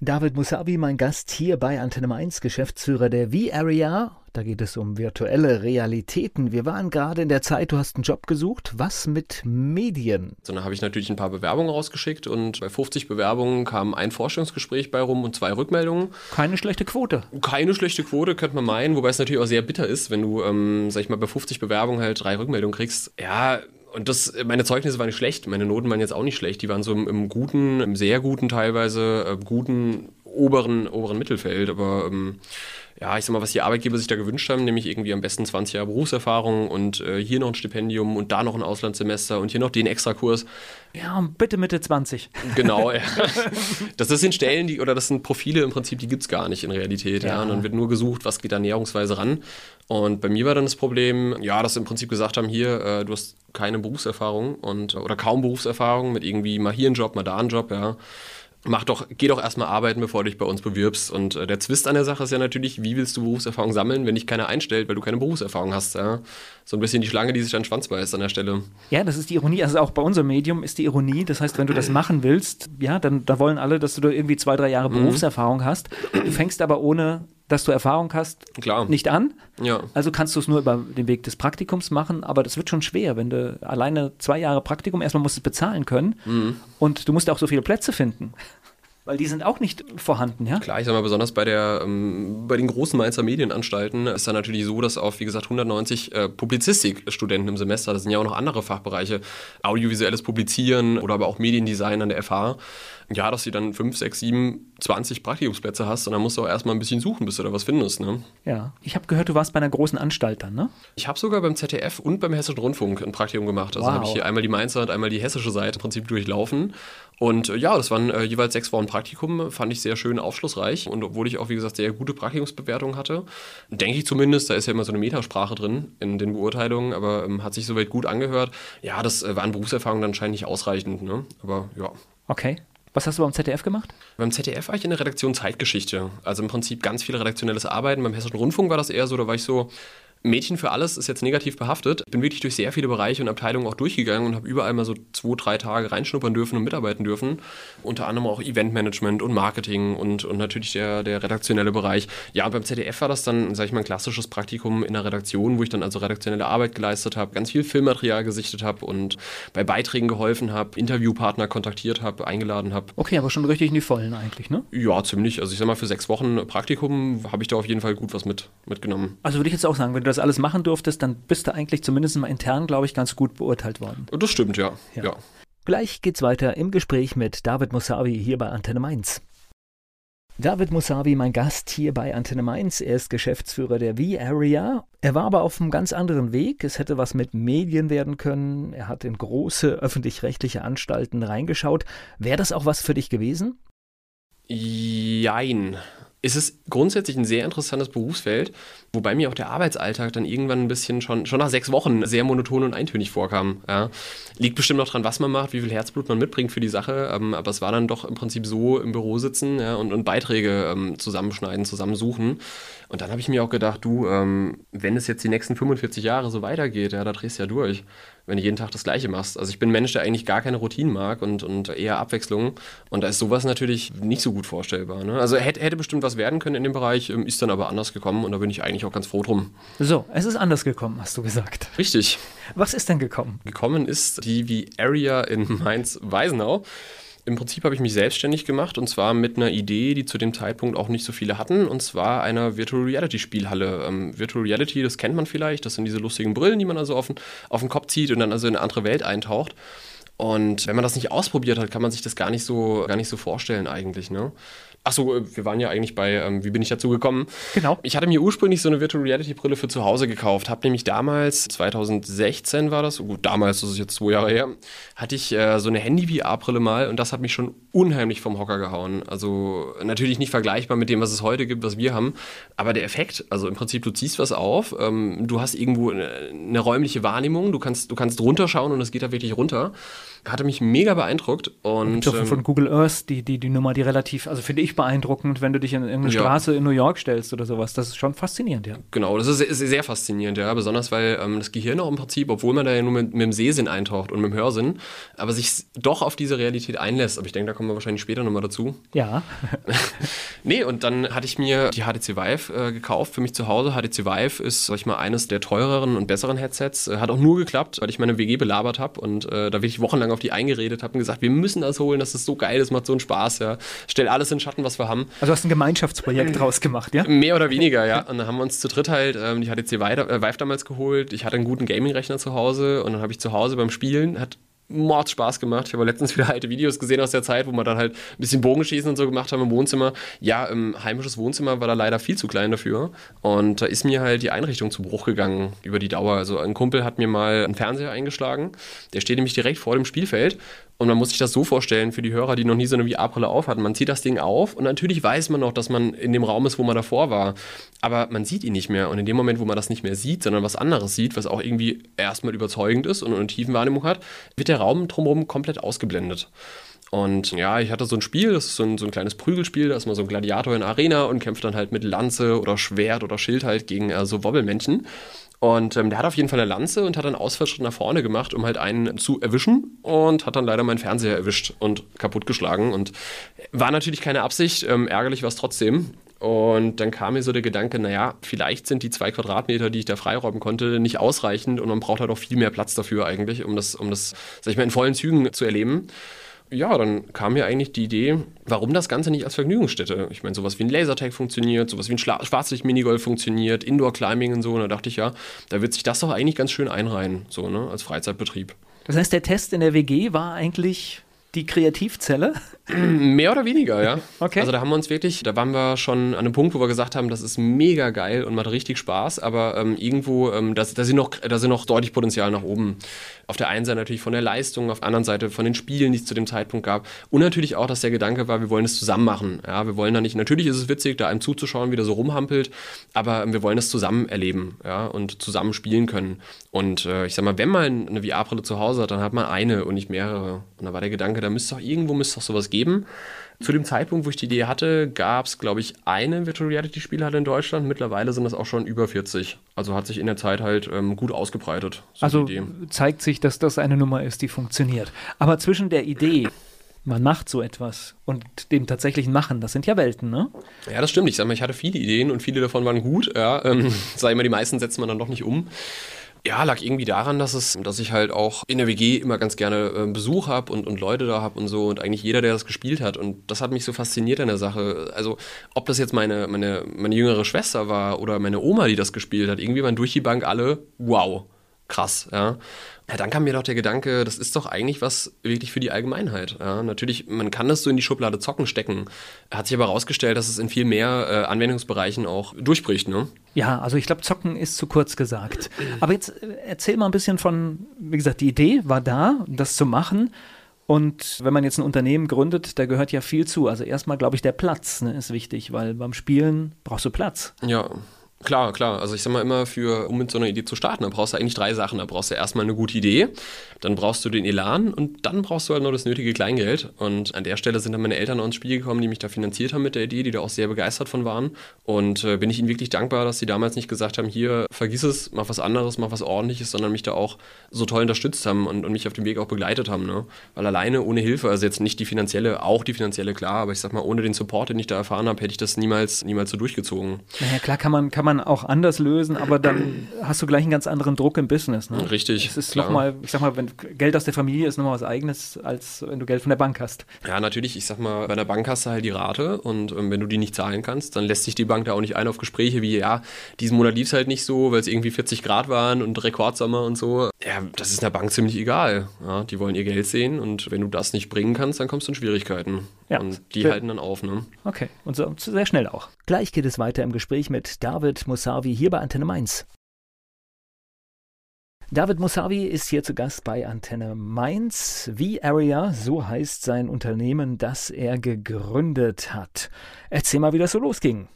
David Musavi, mein Gast hier bei Antenne Mainz, Geschäftsführer der V-Area. Da geht es um virtuelle Realitäten. Wir waren gerade in der Zeit, du hast einen Job gesucht. Was mit Medien? So, dann habe ich natürlich ein paar Bewerbungen rausgeschickt und bei 50 Bewerbungen kam ein Forschungsgespräch bei rum und zwei Rückmeldungen. Keine schlechte Quote. Keine schlechte Quote, könnte man meinen, wobei es natürlich auch sehr bitter ist, wenn du, ähm, sag ich mal, bei 50 Bewerbungen halt drei Rückmeldungen kriegst. Ja, und das, meine Zeugnisse waren nicht schlecht, meine Noten waren jetzt auch nicht schlecht. Die waren so im, im guten, im sehr guten teilweise, äh, guten oberen, oberen Mittelfeld. Aber ähm, ja, ich sag mal, was die Arbeitgeber sich da gewünscht haben, nämlich irgendwie am besten 20 Jahre Berufserfahrung und äh, hier noch ein Stipendium und da noch ein Auslandssemester und hier noch den Extrakurs. Ja, bitte Mitte 20. Genau, ja. Das, das sind Stellen, die, oder das sind Profile im Prinzip, die gibt es gar nicht in Realität. Ja. Ja. Und dann wird nur gesucht, was geht da näherungsweise ran. Und bei mir war dann das Problem, ja, dass sie im Prinzip gesagt haben, hier, äh, du hast keine Berufserfahrung und oder kaum Berufserfahrung mit irgendwie mal hier einen Job, mal da einen Job, ja. Mach doch, geh doch erstmal arbeiten, bevor du dich bei uns bewirbst. Und äh, der Zwist an der Sache ist ja natürlich, wie willst du Berufserfahrung sammeln, wenn dich keiner einstellt, weil du keine Berufserfahrung hast. Ja? So ein bisschen die Schlange, die sich dann Schwanz beißt an der Stelle. Ja, das ist die Ironie. Also auch bei unserem Medium ist die Ironie. Das heißt, wenn du das machen willst, ja, dann da wollen alle, dass du da irgendwie zwei, drei Jahre mhm. Berufserfahrung hast. Du fängst aber ohne dass du Erfahrung hast, Klar. nicht an. Ja. Also kannst du es nur über den Weg des Praktikums machen, aber das wird schon schwer, wenn du alleine zwei Jahre Praktikum, erstmal musst du es bezahlen können mhm. und du musst auch so viele Plätze finden. Weil die sind auch nicht vorhanden, ja? Klar, ich sag mal, besonders bei, der, ähm, bei den großen Mainzer Medienanstalten ist da natürlich so, dass auf, wie gesagt, 190 äh, Publizistikstudenten im Semester, das sind ja auch noch andere Fachbereiche, audiovisuelles Publizieren oder aber auch Mediendesign an der FH, ja, dass du dann 5, 6, 7, 20 Praktikumsplätze hast und dann musst du auch erstmal ein bisschen suchen, bis du da was findest. Ne? Ja, ich habe gehört, du warst bei einer großen Anstalt dann, ne? Ich habe sogar beim ZDF und beim Hessischen Rundfunk ein Praktikum gemacht. Also wow. habe ich hier einmal die Mainzer und einmal die hessische Seite im Prinzip durchlaufen. Und äh, ja, das waren äh, jeweils sechs Wochen Praktikum, fand ich sehr schön aufschlussreich. Und obwohl ich auch, wie gesagt, sehr gute Praktikumsbewertungen hatte, denke ich zumindest, da ist ja immer so eine Metasprache drin in den Beurteilungen, aber ähm, hat sich soweit gut angehört. Ja, das äh, waren Berufserfahrungen dann anscheinend nicht ausreichend, ne? Aber ja. Okay. Was hast du beim ZDF gemacht? Beim ZDF war ich in der Redaktion Zeitgeschichte. Also im Prinzip ganz viel redaktionelles Arbeiten. Beim Hessischen Rundfunk war das eher so, da war ich so Mädchen für alles ist jetzt negativ behaftet. Ich bin wirklich durch sehr viele Bereiche und Abteilungen auch durchgegangen und habe überall mal so zwei, drei Tage reinschnuppern dürfen und mitarbeiten dürfen. Unter anderem auch Eventmanagement und Marketing und, und natürlich der, der redaktionelle Bereich. Ja, beim ZDF war das dann, sage ich mal, ein klassisches Praktikum in der Redaktion, wo ich dann also redaktionelle Arbeit geleistet habe, ganz viel Filmmaterial gesichtet habe und bei Beiträgen geholfen habe, Interviewpartner kontaktiert habe, eingeladen habe. Okay, aber schon richtig in die Vollen eigentlich, ne? Ja, ziemlich. Also ich sag mal, für sechs Wochen Praktikum habe ich da auf jeden Fall gut was mit, mitgenommen. Also würde ich jetzt auch sagen, wenn du das alles machen durftest, dann bist du eigentlich zumindest mal intern, glaube ich, ganz gut beurteilt worden. Das stimmt, ja. ja. ja. Gleich geht's weiter im Gespräch mit David Musavi hier bei Antenne Mainz. David Musavi, mein Gast hier bei Antenne Mainz. Er ist Geschäftsführer der V-Area. Er war aber auf einem ganz anderen Weg. Es hätte was mit Medien werden können. Er hat in große öffentlich-rechtliche Anstalten reingeschaut. Wäre das auch was für dich gewesen? Jein ist es grundsätzlich ein sehr interessantes Berufsfeld, wobei mir auch der Arbeitsalltag dann irgendwann ein bisschen schon, schon nach sechs Wochen sehr monoton und eintönig vorkam. Ja. Liegt bestimmt noch dran, was man macht, wie viel Herzblut man mitbringt für die Sache, ähm, aber es war dann doch im Prinzip so im Büro sitzen ja, und, und Beiträge ähm, zusammenschneiden, zusammensuchen. Und dann habe ich mir auch gedacht, du, ähm, wenn es jetzt die nächsten 45 Jahre so weitergeht, ja, da drehst du ja durch wenn du jeden Tag das Gleiche machst. Also ich bin ein Mensch, der eigentlich gar keine Routinen mag und, und eher Abwechslung. Und da ist sowas natürlich nicht so gut vorstellbar. Ne? Also hätte, hätte bestimmt was werden können in dem Bereich, ähm, ist dann aber anders gekommen und da bin ich eigentlich auch ganz froh drum. So, es ist anders gekommen, hast du gesagt. Richtig. Was ist denn gekommen? Gekommen ist die wie Area in Mainz-Weisenau. Im Prinzip habe ich mich selbstständig gemacht und zwar mit einer Idee, die zu dem Zeitpunkt auch nicht so viele hatten, und zwar einer Virtual Reality Spielhalle. Ähm, Virtual Reality, das kennt man vielleicht, das sind diese lustigen Brillen, die man also auf den, auf den Kopf zieht und dann also in eine andere Welt eintaucht. Und wenn man das nicht ausprobiert hat, kann man sich das gar nicht so, gar nicht so vorstellen eigentlich. Ne? Achso, äh, wir waren ja eigentlich bei, ähm, wie bin ich dazu gekommen? Genau. Ich hatte mir ursprünglich so eine Virtual Reality Brille für zu Hause gekauft. Habe nämlich damals, 2016 war das, gut, damals, das ist jetzt zwei Jahre her, hatte ich äh, so eine Handy-VR-Brille mal und das hat mich schon unheimlich vom Hocker gehauen. Also natürlich nicht vergleichbar mit dem, was es heute gibt, was wir haben, aber der Effekt, also im Prinzip, du ziehst was auf, ähm, du hast irgendwo eine, eine räumliche Wahrnehmung, du kannst, du kannst runterschauen und es geht da wirklich runter. Hatte mich mega beeindruckt. Und, ähm, von Google Earth, die, die, die Nummer, die relativ, also finde ich beeindruckend, wenn du dich in irgendeine ja. Straße in New York stellst oder sowas. Das ist schon faszinierend, ja. Genau, das ist, ist sehr faszinierend, ja. Besonders weil ähm, das Gehirn auch im Prinzip, obwohl man da ja nur mit, mit dem Sehsinn eintaucht und mit dem Hörsinn, aber sich doch auf diese Realität einlässt. Aber ich denke, da kommen wir wahrscheinlich später nochmal dazu. Ja. nee, und dann hatte ich mir die HTC Vive äh, gekauft für mich zu Hause. HTC Vive ist, sag ich mal, eines der teureren und besseren Headsets. Äh, hat auch nur geklappt, weil ich meine WG belabert habe und äh, da wirklich wochenlang auf die eingeredet habe und gesagt, wir müssen das holen, das ist so geil, das macht so einen Spaß, ja. Stell alles in Schatten, was wir haben. Also hast ein Gemeinschaftsprojekt draus gemacht, ja? Mehr oder weniger, ja. Und dann haben wir uns zu dritt halt ähm, die HTC äh, Vive damals geholt. Ich hatte einen guten Gaming-Rechner zu Hause und dann habe ich zu Hause beim Spielen, hat Mord Spaß gemacht. Ich habe letztens wieder alte Videos gesehen aus der Zeit, wo wir dann halt ein bisschen Bogenschießen und so gemacht haben im Wohnzimmer. Ja, im heimisches Wohnzimmer war da leider viel zu klein dafür. Und da ist mir halt die Einrichtung zu Bruch gegangen über die Dauer. Also ein Kumpel hat mir mal einen Fernseher eingeschlagen. Der steht nämlich direkt vor dem Spielfeld und man muss sich das so vorstellen, für die Hörer, die noch nie so eine VR-Brille auf hatten. Man zieht das Ding auf und natürlich weiß man noch, dass man in dem Raum ist, wo man davor war. Aber man sieht ihn nicht mehr. Und in dem Moment, wo man das nicht mehr sieht, sondern was anderes sieht, was auch irgendwie erstmal überzeugend ist und eine tiefen Wahrnehmung hat, wird der Raum drumherum komplett ausgeblendet. Und ja, ich hatte so ein Spiel, das ist so ein, so ein kleines Prügelspiel, da ist man so ein Gladiator in der Arena und kämpft dann halt mit Lanze oder Schwert oder Schild halt gegen äh, so Wobbelmännchen. Und ähm, der hat auf jeden Fall eine Lanze und hat einen Ausfallschritt nach vorne gemacht, um halt einen zu erwischen und hat dann leider meinen Fernseher erwischt und kaputtgeschlagen. Und war natürlich keine Absicht, ähm, ärgerlich war es trotzdem. Und dann kam mir so der Gedanke, naja, vielleicht sind die zwei Quadratmeter, die ich da freiräumen konnte, nicht ausreichend und man braucht halt auch viel mehr Platz dafür eigentlich, um das, um das, sag ich mal, in vollen Zügen zu erleben ja, dann kam mir eigentlich die Idee, warum das Ganze nicht als Vergnügungsstätte? Ich meine, sowas wie ein Lasertag funktioniert, sowas wie ein Schwarzlicht-Minigolf funktioniert, Indoor-Climbing und so. Und da dachte ich ja, da wird sich das doch eigentlich ganz schön einreihen, so, ne, als Freizeitbetrieb. Das heißt, der Test in der WG war eigentlich die Kreativzelle? Mehr oder weniger, ja. Okay. Also da haben wir uns wirklich, da waren wir schon an einem Punkt, wo wir gesagt haben, das ist mega geil und macht richtig Spaß, aber ähm, irgendwo, ähm, da, da, sind noch, da sind noch deutlich Potenzial nach oben. Auf der einen Seite natürlich von der Leistung, auf der anderen Seite von den Spielen, die es zu dem Zeitpunkt gab. Und natürlich auch, dass der Gedanke war, wir wollen es zusammen machen. Ja, wir wollen da nicht, natürlich ist es witzig, da einem zuzuschauen, wie der so rumhampelt, aber ähm, wir wollen das zusammen erleben ja, und zusammen spielen können. Und äh, ich sag mal, wenn man eine VR-Brille zu Hause hat, dann hat man eine und nicht mehrere. Und da war der Gedanke, da müsste doch irgendwo müsste doch sowas geben. Zu dem Zeitpunkt, wo ich die Idee hatte, gab es, glaube ich, eine Virtual Reality Spielhalle in Deutschland. Mittlerweile sind es auch schon über 40. Also hat sich in der Zeit halt ähm, gut ausgebreitet. So also zeigt sich, dass das eine Nummer ist, die funktioniert. Aber zwischen der Idee, man macht so etwas und dem tatsächlichen Machen, das sind ja Welten, ne? Ja, das stimmt. Ich sag mal, ich hatte viele Ideen und viele davon waren gut. Ja, ähm, sag ich mal, die meisten setzt man dann doch nicht um. Ja, lag irgendwie daran, dass es, dass ich halt auch in der WG immer ganz gerne äh, Besuch habe und, und Leute da habe und so und eigentlich jeder, der das gespielt hat. Und das hat mich so fasziniert an der Sache. Also, ob das jetzt meine, meine, meine jüngere Schwester war oder meine Oma, die das gespielt hat, irgendwie waren durch die Bank alle, wow, krass, ja. Ja, dann kam mir doch der Gedanke, das ist doch eigentlich was wirklich für die Allgemeinheit. Ja, natürlich, man kann das so in die Schublade Zocken stecken. Hat sich aber herausgestellt, dass es in viel mehr äh, Anwendungsbereichen auch durchbricht, ne? Ja, also ich glaube, Zocken ist zu kurz gesagt. Aber jetzt äh, erzähl mal ein bisschen von, wie gesagt, die Idee war da, das zu machen. Und wenn man jetzt ein Unternehmen gründet, da gehört ja viel zu. Also erstmal, glaube ich, der Platz ne, ist wichtig, weil beim Spielen brauchst du Platz. Ja, Klar, klar. Also ich sag mal immer, für, um mit so einer Idee zu starten, da brauchst du eigentlich drei Sachen. Da brauchst du erstmal eine gute Idee, dann brauchst du den Elan und dann brauchst du halt nur das nötige Kleingeld. Und an der Stelle sind dann meine Eltern ins Spiel gekommen, die mich da finanziert haben mit der Idee, die da auch sehr begeistert von waren. Und äh, bin ich ihnen wirklich dankbar, dass sie damals nicht gesagt haben, hier, vergiss es, mach was anderes, mach was ordentliches, sondern mich da auch so toll unterstützt haben und, und mich auf dem Weg auch begleitet haben. Ne? Weil alleine ohne Hilfe, also jetzt nicht die finanzielle, auch die finanzielle, klar, aber ich sag mal, ohne den Support, den ich da erfahren habe, hätte ich das niemals, niemals so durchgezogen. Naja, klar kann man, kann man auch anders lösen, aber dann hast du gleich einen ganz anderen Druck im Business. Ne? Richtig. Es ist nochmal, ich sag mal, wenn Geld aus der Familie ist nochmal was eigenes, als wenn du Geld von der Bank hast. Ja, natürlich. Ich sag mal, bei der Bank hast du halt die Rate und ähm, wenn du die nicht zahlen kannst, dann lässt sich die Bank da auch nicht ein auf Gespräche wie, ja, diesen Monat lief es halt nicht so, weil es irgendwie 40 Grad waren und Rekordsommer und so. Ja, das ist der Bank ziemlich egal. Ja, die wollen ihr Geld sehen und wenn du das nicht bringen kannst, dann kommst du in Schwierigkeiten. Ja. Und die halten dann auf, ne? Okay, und so sehr schnell auch. Gleich geht es weiter im Gespräch mit David Musavi hier bei Antenne Mainz. David Musavi ist hier zu Gast bei Antenne Mainz. V-Area, so heißt sein Unternehmen, das er gegründet hat. Erzähl mal, wie das so losging.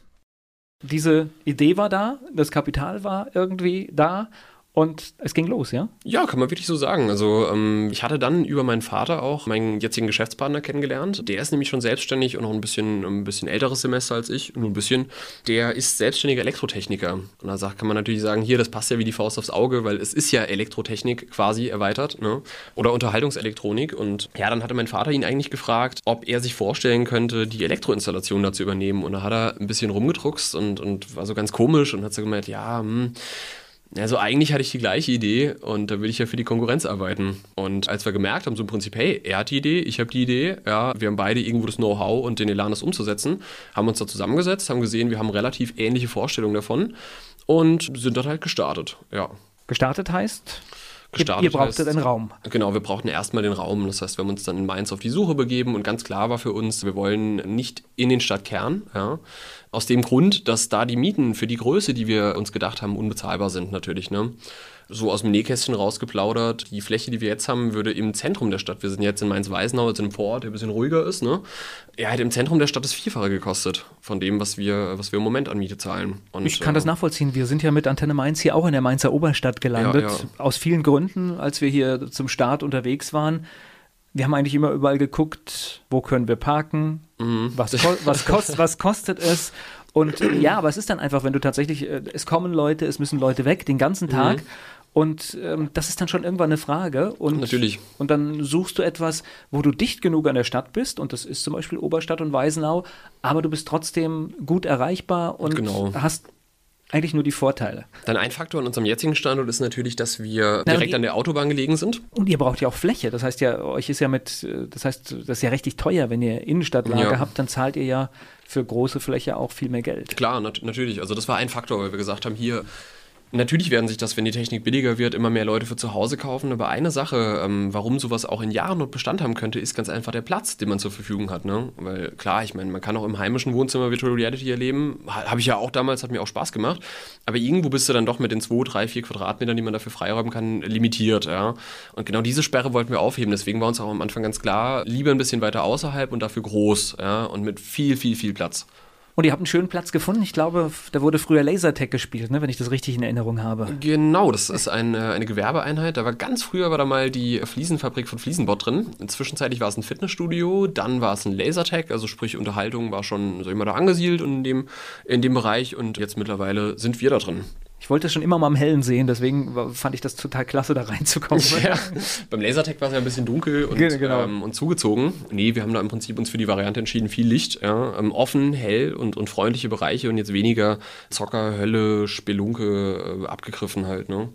Diese Idee war da, das Kapital war irgendwie da und es ging los, ja? Ja, kann man wirklich so sagen. Also ähm, ich hatte dann über meinen Vater auch meinen jetzigen Geschäftspartner kennengelernt. Der ist nämlich schon selbstständig und noch ein bisschen, ein bisschen älteres Semester als ich, nur ein bisschen. Der ist selbstständiger Elektrotechniker. Und da kann man natürlich sagen, hier, das passt ja wie die Faust aufs Auge, weil es ist ja Elektrotechnik quasi erweitert, ne? Oder Unterhaltungselektronik. Und ja, dann hatte mein Vater ihn eigentlich gefragt, ob er sich vorstellen könnte, die Elektroinstallation da zu übernehmen. Und da hat er ein bisschen rumgedruckst und, und war so ganz komisch und hat so gemeint, ja, hm, also eigentlich hatte ich die gleiche Idee und da will ich ja für die Konkurrenz arbeiten. Und als wir gemerkt haben, so im Prinzip, hey, er hat die Idee, ich habe die Idee, ja, wir haben beide irgendwo das Know-how und den Elan, das umzusetzen, haben uns da zusammengesetzt, haben gesehen, wir haben relativ ähnliche Vorstellungen davon und sind dann halt gestartet, ja. Gestartet heißt? Gestartet. Ihr brauchtet einen Raum. Genau, wir brauchten erstmal den Raum. Das heißt, wir haben uns dann in Mainz auf die Suche begeben und ganz klar war für uns, wir wollen nicht in den Stadtkern. Ja. Aus dem Grund, dass da die Mieten für die Größe, die wir uns gedacht haben, unbezahlbar sind natürlich. Ne? So aus dem Nähkästchen rausgeplaudert. Die Fläche, die wir jetzt haben, würde im Zentrum der Stadt, wir sind jetzt in Mainz-Weisenau, jetzt in einem Vorort, der ein bisschen ruhiger ist, ne? Ja, hätte im Zentrum der Stadt das Vierfache gekostet von dem, was wir, was wir im Moment an Miete zahlen. Und, ich kann äh, das nachvollziehen. Wir sind ja mit Antenne Mainz hier auch in der Mainzer Oberstadt gelandet. Ja, ja. Aus vielen Gründen, als wir hier zum Start unterwegs waren Wir haben eigentlich immer überall geguckt, wo können wir parken, mhm. was, ko was, kost was kostet es. Und ja, aber es ist dann einfach, wenn du tatsächlich, äh, es kommen Leute, es müssen Leute weg, den ganzen Tag. Mhm. Und ähm, das ist dann schon irgendwann eine Frage. Und, Natürlich. Und dann suchst du etwas, wo du dicht genug an der Stadt bist. Und das ist zum Beispiel Oberstadt und Weisenau. Aber du bist trotzdem gut erreichbar und genau. hast eigentlich nur die Vorteile. Dann ein Faktor an unserem jetzigen Standort ist natürlich, dass wir Na, direkt an der Autobahn gelegen sind. Und ihr braucht ja auch Fläche. Das heißt ja, euch ist ja mit, das heißt, das ist ja richtig teuer, wenn ihr Innenstadtlage ja. habt, dann zahlt ihr ja für große Fläche auch viel mehr Geld. Klar, nat natürlich. Also das war ein Faktor, weil wir gesagt haben, hier Natürlich werden sich das, wenn die Technik billiger wird, immer mehr Leute für zu Hause kaufen. Aber eine Sache, ähm, warum sowas auch in Jahren noch Bestand haben könnte, ist ganz einfach der Platz, den man zur Verfügung hat. Ne? Weil klar, ich meine, man kann auch im heimischen Wohnzimmer Virtual Reality erleben. Habe ich ja auch damals, hat mir auch Spaß gemacht. Aber irgendwo bist du dann doch mit den zwei, drei, vier Quadratmetern, die man dafür freiräumen kann, limitiert. Ja? Und genau diese Sperre wollten wir aufheben. Deswegen war uns auch am Anfang ganz klar, lieber ein bisschen weiter außerhalb und dafür groß. Ja? Und mit viel, viel, viel Platz. Und ihr habt einen schönen Platz gefunden. Ich glaube, da wurde früher Lasertag gespielt, ne, wenn ich das richtig in Erinnerung habe. Genau, das ist ein, äh, eine Gewerbeeinheit. Da war ganz früher war da mal die Fliesenfabrik von Fliesenbott drin. Zwischenzeitlich war es ein Fitnessstudio, dann war es ein Lasertag, also sprich Unterhaltung war schon, sag ich da angesiedelt in dem, in dem Bereich und jetzt mittlerweile sind wir da drin. Ich wollte es schon immer mal am Hellen sehen, deswegen fand ich das total klasse, da reinzukommen. Ja, beim Lasertag war es ja ein bisschen dunkel und, genau. ähm, und zugezogen. Nee, wir haben da im Prinzip uns für die Variante entschieden, viel Licht, ja, ähm, offen, hell und, und freundliche Bereiche und jetzt weniger Zocker, Hölle, Spelunke, äh, abgegriffen halt, ne?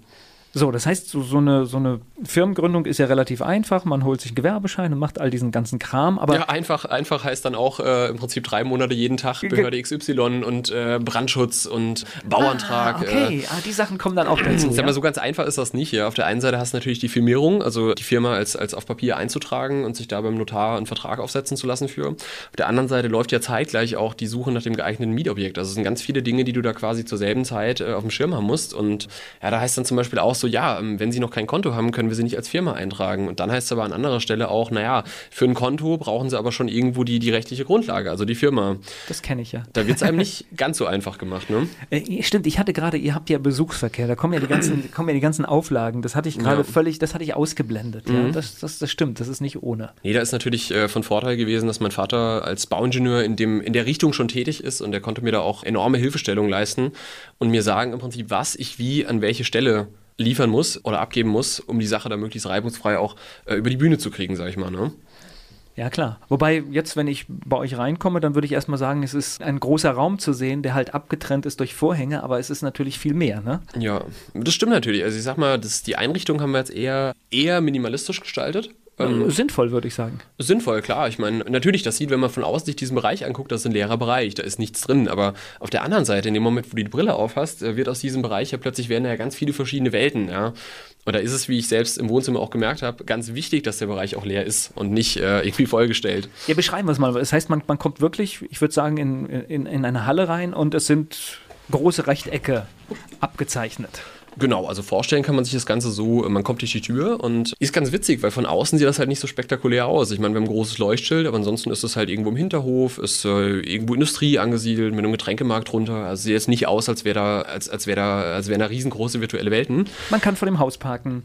So, das heißt, so, so, eine, so eine Firmengründung ist ja relativ einfach. Man holt sich einen Gewerbeschein und macht all diesen ganzen Kram. Aber ja, einfach, einfach heißt dann auch äh, im Prinzip drei Monate jeden Tag Behörde XY und äh, Brandschutz und Bauantrag. Ah, okay, äh, ah, die Sachen kommen dann auch dazu. Sag mal, so ganz einfach ist das nicht. Ja. Auf der einen Seite hast du natürlich die Firmierung, also die Firma als, als auf Papier einzutragen und sich da beim Notar einen Vertrag aufsetzen zu lassen für. Auf der anderen Seite läuft ja zeitgleich auch die Suche nach dem geeigneten Mietobjekt. Also es sind ganz viele Dinge, die du da quasi zur selben Zeit äh, auf dem Schirm haben musst. Und ja, da heißt dann zum Beispiel auch so, ja, ähm, wenn sie noch kein Konto haben, können wir sie nicht als Firma eintragen. Und dann heißt es aber an anderer Stelle auch, naja, für ein Konto brauchen sie aber schon irgendwo die, die rechtliche Grundlage, also die Firma. Das kenne ich ja. Da wird es einem nicht ganz so einfach gemacht, ne? Äh, stimmt, ich hatte gerade, ihr habt ja Besuchsverkehr, da kommen ja die ganzen, kommen ja die ganzen Auflagen. Das hatte ich gerade ja. völlig, das hatte ich ausgeblendet. Mhm. Ja, das, das, das stimmt, das ist nicht ohne. Nee, da ist natürlich äh, von Vorteil gewesen, dass mein Vater als Bauingenieur in, dem, in der Richtung schon tätig ist und der konnte mir da auch enorme Hilfestellung leisten und mir sagen im Prinzip, was ich wie an welche Stelle liefern muss oder abgeben muss, um die Sache da möglichst reibungsfrei auch äh, über die Bühne zu kriegen, sag ich mal. Ne? Ja, klar. Wobei jetzt, wenn ich bei euch reinkomme, dann würde ich erstmal sagen, es ist ein großer Raum zu sehen, der halt abgetrennt ist durch Vorhänge, aber es ist natürlich viel mehr, ne? Ja, das stimmt natürlich. Also ich sag mal, das, die Einrichtung haben wir jetzt eher, eher minimalistisch gestaltet. Ähm, sinnvoll, würde ich sagen. Sinnvoll, klar. Ich meine, natürlich, das sieht, wenn man von außen sich diesen Bereich anguckt, das ist ein leerer Bereich, da ist nichts drin. Aber auf der anderen Seite, in dem Moment, wo du die Brille aufhast, äh, wird aus diesem Bereich ja plötzlich werden ja ganz viele verschiedene Welten, ja. Und da ist es, wie ich selbst im Wohnzimmer auch gemerkt habe, ganz wichtig, dass der Bereich auch leer ist und nicht äh, irgendwie vollgestellt. Ja, beschreiben wir es mal. Das heißt, man, man kommt wirklich, ich würde sagen, in, in, in eine Halle rein und es sind große Rechtecke abgezeichnet. Genau, also vorstellen kann man sich das Ganze so, man kommt durch die Tür und ist ganz witzig, weil von außen sieht das halt nicht so spektakulär aus. Ich meine, wir haben ein großes Leuchtschild, aber ansonsten ist es halt irgendwo im Hinterhof, ist äh, irgendwo Industrie angesiedelt, mit einem Getränkemarkt drunter. Also sieht jetzt nicht aus, als wäre da, als, als wäre da, als wären da riesengroße virtuelle Welten. Man kann vor dem Haus parken.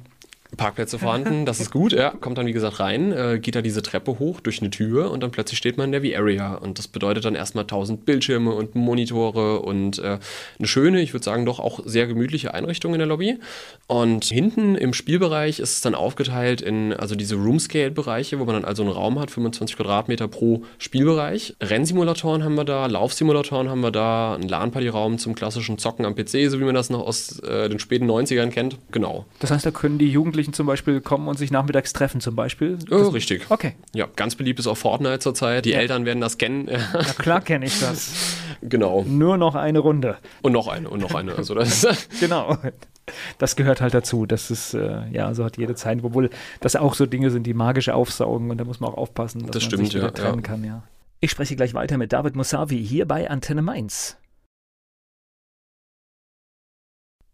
Parkplätze vorhanden, das ist gut. Er kommt dann, wie gesagt, rein, äh, geht da diese Treppe hoch durch eine Tür und dann plötzlich steht man in der V-Area. Und das bedeutet dann erstmal tausend Bildschirme und Monitore und äh, eine schöne, ich würde sagen, doch auch sehr gemütliche Einrichtung in der Lobby. Und hinten im Spielbereich ist es dann aufgeteilt in also diese Room-Scale-Bereiche, wo man dann also einen Raum hat, 25 Quadratmeter pro Spielbereich. Rennsimulatoren haben wir da, Laufsimulatoren haben wir da, einen LAN-Party-Raum zum klassischen Zocken am PC, so wie man das noch aus äh, den späten 90ern kennt. Genau. Das heißt, da können die Jugendlichen Jugendlichen zum Beispiel kommen und sich nachmittags treffen zum Beispiel? Oh, richtig. Okay. Ja, ganz beliebt ist auch Fortnite zurzeit. Die ja. Eltern werden das kennen. Ja, klar kenne ich das. Genau. Nur noch eine Runde. Und noch eine und noch eine. Also das genau. Das gehört halt dazu. Das ist, äh, ja, so hat jede Zeit. Obwohl das auch so Dinge sind, die magisch aufsaugen und da muss man auch aufpassen, dass das man stimmt, sich wieder ja, trennen kann, ja. Ich spreche gleich weiter mit David Musavi hier bei Antenne Mainz.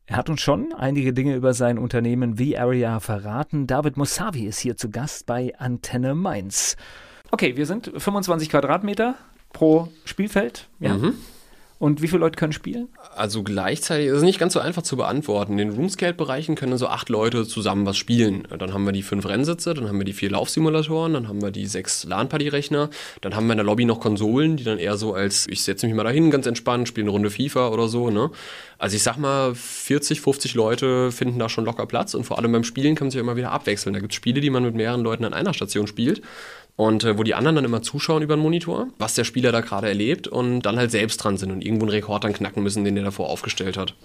Er hat uns schon einige Dinge über sein Unternehmen V-Area verraten. David Musavi ist hier zu Gast bei Antenne Mainz. Okay, wir sind 25 Quadratmeter pro Spielfeld. Ja. Mhm. Und wie viele Leute können spielen? Also gleichzeitig ist es nicht ganz so einfach zu beantworten. In den Roomscale-Bereichen können so acht Leute zusammen was spielen. Dann haben wir die fünf Rennsitze, dann haben wir die vier Laufsimulatoren, dann haben wir die sechs LAN-Party-Rechner, dann haben wir in der Lobby noch Konsolen, die dann eher so als, ich setze mich mal dahin, ganz entspannt, spiele eine Runde FIFA oder so. Ne? Also ich sag mal, 40, 50 Leute finden da schon locker Platz und vor allem beim Spielen kann man sich immer wieder abwechseln. Da gibt es Spiele, die man mit mehreren Leuten an einer Station spielt und äh, wo die anderen dann immer zuschauen über den Monitor, was der Spieler da gerade erlebt und dann halt selbst dran sind und irgendwo einen Rekord dann knacken müssen, den der davor aufgestellt hat.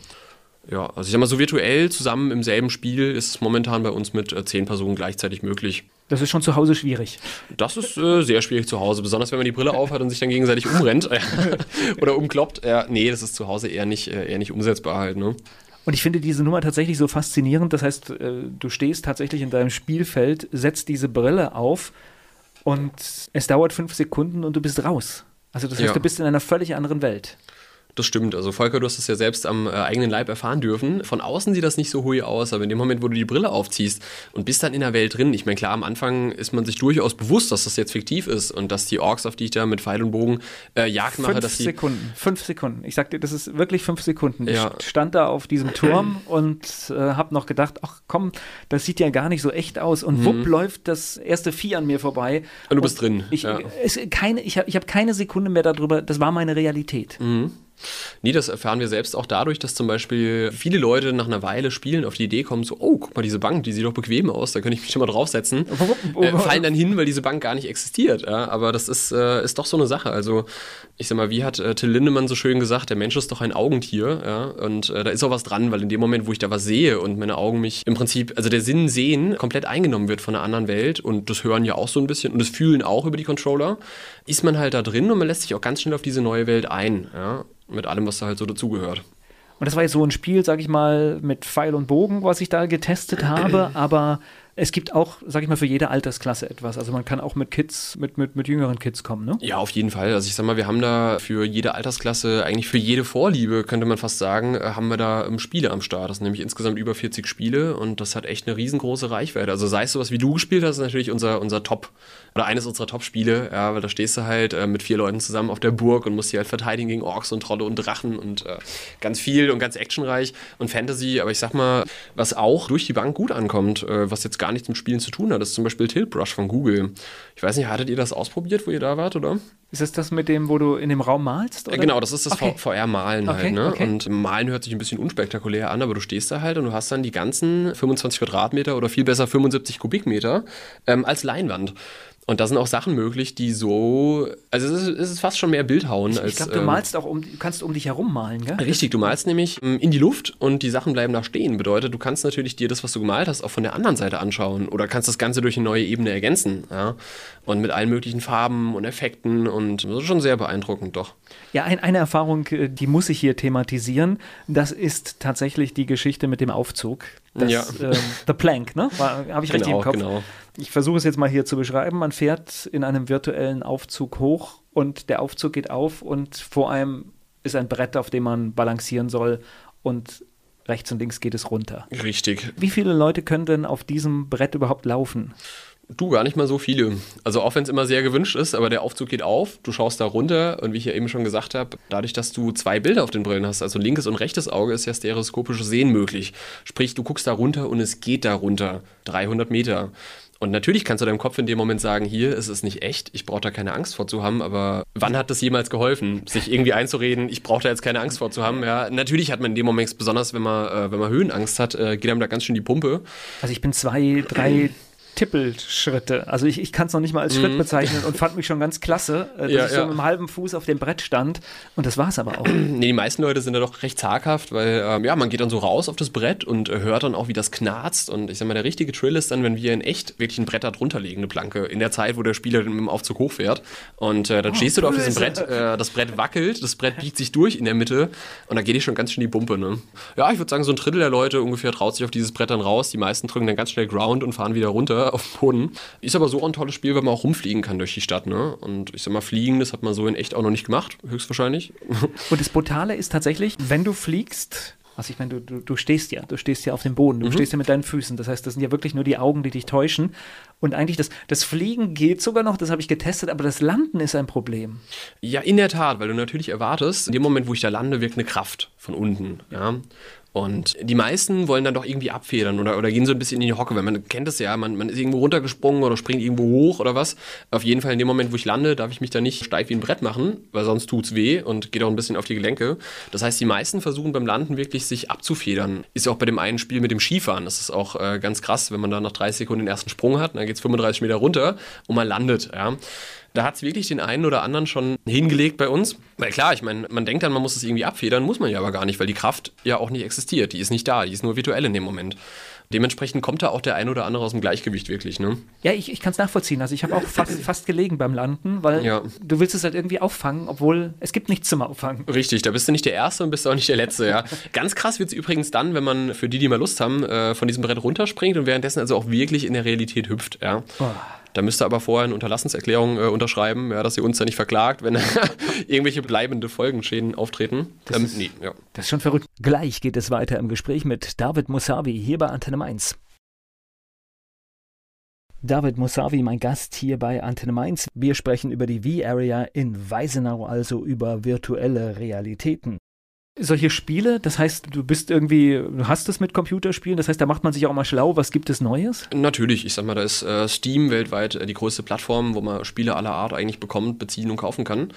Ja, also ich sag mal, so virtuell zusammen im selben Spiel ist momentan bei uns mit äh, zehn Personen gleichzeitig möglich. Das ist schon zu Hause schwierig. Das ist äh, sehr schwierig zu Hause, besonders wenn man die Brille aufhat und sich dann gegenseitig umrennt oder umkloppt. Ja, nee, das ist zu Hause eher nicht, äh, eher nicht umsetzbar halt. Ne? Und ich finde diese Nummer tatsächlich so faszinierend. Das heißt, äh, du stehst tatsächlich in deinem Spielfeld, setzt diese Brille auf und es dauert fünf Sekunden und du bist raus. Also das heißt, ja. du bist in einer völlig anderen Welt. Das stimmt. Also Volker, du hast es ja selbst am äh, eigenen Leib erfahren dürfen. Von außen sieht das nicht so hui aus, aber in dem Moment, wo du die Brille aufziehst und bist dann in der Welt drin, ich meine, klar, am Anfang ist man sich durchaus bewusst, dass das jetzt fiktiv ist und dass die Orks, auf die ich da mit Pfeil und Bogen äh, Jagd mache, fünf dass die... Sekunden, fünf Sekunden. Ich sag dir, das ist wirklich fünf Sekunden. Ja. Ich stand da auf diesem Turm und äh, habe noch gedacht, ach komm, das sieht ja gar nicht so echt aus und mhm. wupp läuft das erste Vieh an mir vorbei. Und du bist drin. Ich, ja. es, keine, ich habe ich hab keine Sekunde mehr darüber, das war meine Realität. Mhm. Nee, das erfahren wir selbst auch dadurch, dass zum Beispiel viele Leute nach einer Weile spielen auf die Idee kommen, so, oh, guck mal, diese Bank, die sieht doch bequem aus, da könnte ich mich schon mal draufsetzen. Äh, fallen dann hin, weil diese Bank gar nicht existiert. Ja? Aber das ist, äh, ist doch so eine Sache. Also, ich sag mal, wie hat äh, Till Lindemann so schön gesagt, der Mensch ist doch ein Augentier. Ja? Und äh, da ist auch was dran, weil in dem Moment, wo ich da was sehe und meine Augen mich im Prinzip, also der Sinn sehen, komplett eingenommen wird von einer anderen Welt und das Hören ja auch so ein bisschen und das Fühlen auch über die Controller, ist man halt da drin und man lässt sich auch ganz schnell auf diese neue Welt ein. Ja? Mit allem, was da halt so dazugehört. Und das war jetzt so ein Spiel, sag ich mal, mit Pfeil und Bogen, was ich da getestet habe, aber es gibt auch, sag ich mal, für jede Altersklasse etwas. Also man kann auch mit Kids, mit, mit, mit jüngeren Kids kommen, ne? Ja, auf jeden Fall. Also ich sag mal, wir haben da für jede Altersklasse, eigentlich für jede Vorliebe, könnte man fast sagen, äh, haben wir da Spiele am Start. Das sind nämlich insgesamt über 40 Spiele und das hat echt eine riesengroße Reichweite. Also sei es sowas wie du gespielt hast, ist natürlich unser, unser Top oder eines unserer Top-Spiele, ja, weil da stehst du halt äh, mit vier Leuten zusammen auf der Burg und musst die halt verteidigen gegen Orks und Trolle und Drachen und äh, ganz viel und ganz actionreich und Fantasy. Aber ich sag mal, was auch durch die Bank gut ankommt, äh, was jetzt gar nichts mit Spielen zu tun hat, ist zum Beispiel Tiltbrush von Google. Ich weiß nicht, hattet ihr das ausprobiert, wo ihr da wart, oder? Ist das das mit dem, wo du in dem Raum malst? Oder? Genau, das ist das okay. VR-Malen halt. Okay, ne? Okay. Und Malen hört sich ein bisschen unspektakulär an, aber du stehst da halt und du hast dann die ganzen 25 Quadratmeter oder viel besser 75 Kubikmeter ähm, als Leinwand. Und da sind auch Sachen möglich, die so, also es ist, es ist fast schon mehr Bildhauen. Ich, als, ich glaube, du ähm, malst auch um, du kannst um dich herum malen, gell? Richtig, du malst nämlich ähm, in die Luft und die Sachen bleiben da stehen. Bedeutet, du kannst natürlich dir das, was du gemalt hast, auch von der anderen Seite anschauen oder kannst das Ganze durch eine neue Ebene ergänzen. Ja? Und mit allen möglichen Farben und Effekten und das ist schon sehr beeindruckend, doch. Ja, ein, eine Erfahrung, äh, die muss ich hier thematisieren. Das ist tatsächlich die Geschichte mit dem Aufzug. Das, ja. ähm, The Plank, ne? Habe ich genau, richtig im Kopf? Genau. Ich versuche es jetzt mal hier zu beschreiben. Man fährt in einem virtuellen Aufzug hoch und der Aufzug geht auf und vor einem ist ein Brett, auf dem man balancieren soll und rechts und links geht es runter. Richtig. Wie viele Leute können denn auf diesem Brett überhaupt laufen? Du, gar nicht mal so viele. Also auch wenn es immer sehr gewünscht ist, aber der Aufzug geht auf, du schaust da runter und wie ich ja eben schon gesagt habe, dadurch, dass du zwei Bilder auf den Brillen hast, also linkes und rechtes Auge, ist ja stereoskopisches Sehen möglich. Sprich, du guckst da runter und es geht da runter, 300 Meter. Und natürlich kannst du deinem Kopf in dem Moment sagen, hier ist es nicht echt, ich brauche da keine Angst vor zu haben, aber wann hat das jemals geholfen, sich irgendwie einzureden, ich brauche da jetzt keine Angst vor zu haben? Ja, natürlich hat man in dem Moment, besonders wenn man, äh, wenn man Höhenangst hat, äh, geht einem da ganz schön die Pumpe. Also ich bin zwei, drei Tippelschritte. Also ich, ich kann es noch nicht mal als mhm. Schritt bezeichnen und fand mich schon ganz klasse, äh, dass ja, ich so ja. mit einem halben Fuß auf dem Brett stand. Und das war es aber auch. Nee, die meisten Leute sind da doch recht zaghaft, weil ähm, ja, man geht dann so raus auf das Brett und äh, hört dann auch, wie das knarzt. Und ich sag mal, der richtige Trill ist dann, wenn wir in echt wirklich ein Brett da drunter legen, eine Planke, in der Zeit, wo der Spieler mit dem Aufzug hochfährt. Und äh, dann oh, stehst du da auf diesem Brett, äh, das Brett wackelt, das Brett biegt sich durch in der Mitte und da geht dir schon ganz schön die Pumpe. Ne? Ja, ich würde sagen, so ein Drittel der Leute ungefähr traut sich auf dieses Brett dann raus. Die meisten drücken dann ganz schnell Ground und fahren wieder runter auf den Boden. Ist aber so ein tolles Spiel, weil man auch rumfliegen kann durch die Stadt. Ne? Und ich sag mal, fliegen, das hat man so in echt auch noch nicht gemacht, höchstwahrscheinlich. Und das Brutale ist tatsächlich, wenn du fliegst, Also ich meine, du, du, du stehst ja, du stehst ja auf dem Boden, du mhm. stehst ja mit deinen Füßen. Das heißt, das sind ja wirklich nur die Augen, die dich täuschen. Und eigentlich das, das Fliegen geht sogar noch, das habe ich getestet, aber das Landen ist ein Problem. Ja, in der Tat, weil du natürlich erwartest, in dem Moment, wo ich da lande, wirkt eine Kraft von unten. Ja. Und die meisten wollen dann doch irgendwie abfedern oder, oder gehen so ein bisschen in die Hocke, weil man kennt es ja, man, man ist irgendwo runtergesprungen oder springt irgendwo hoch oder was. Auf jeden Fall in dem Moment, wo ich lande, darf ich mich da nicht steif wie ein Brett machen, weil sonst tut es weh und geht auch ein bisschen auf die Gelenke. Das heißt, die meisten versuchen beim Landen wirklich sich abzufedern. Ist ja auch bei dem einen Spiel mit dem Skifahren. Das ist auch äh, ganz krass, wenn man da nach 30 Sekunden den ersten Sprung hat, dann geht es 35 Meter runter und man landet. Ja. Da hat es wirklich den einen oder anderen schon hingelegt bei uns. Weil klar, ich meine, man denkt dann, man muss es irgendwie abfedern, muss man ja aber gar nicht, weil die Kraft ja auch nicht existiert. Die ist nicht da, die ist nur virtuell in dem Moment. Dementsprechend kommt da auch der ein oder andere aus dem Gleichgewicht wirklich, ne? Ja, ich, ich kann es nachvollziehen. Also ich habe auch fast, fast gelegen beim Landen, weil ja. du willst es halt irgendwie auffangen, obwohl es gibt nichts zum Auffangen. Richtig, da bist du nicht der Erste und bist auch nicht der Letzte, ja. Ganz krass wird es übrigens dann, wenn man, für die, die mal Lust haben, äh, von diesem Brett runterspringt und währenddessen also auch wirklich in der Realität hüpft, ja. Oh. Da müsst ihr aber vorher eine Unterlassenserklärung äh, unterschreiben, ja, dass ihr uns da nicht verklagt, wenn irgendwelche bleibende Folgenschäden auftreten. Das, ähm, ist, nee, ja. das ist schon verrückt. Gleich geht es weiter im Gespräch mit David Musavi hier bei Antenne Mainz. David Musavi, mein Gast hier bei Antenne Mainz. Wir sprechen über die V-Area in Weisenau, also über virtuelle Realitäten solche Spiele, das heißt, du bist irgendwie, du hast es mit Computerspielen, das heißt, da macht man sich auch mal schlau, was gibt es Neues? Natürlich, ich sag mal, da ist äh, Steam weltweit äh, die größte Plattform, wo man Spiele aller Art eigentlich bekommt, beziehen und kaufen kann.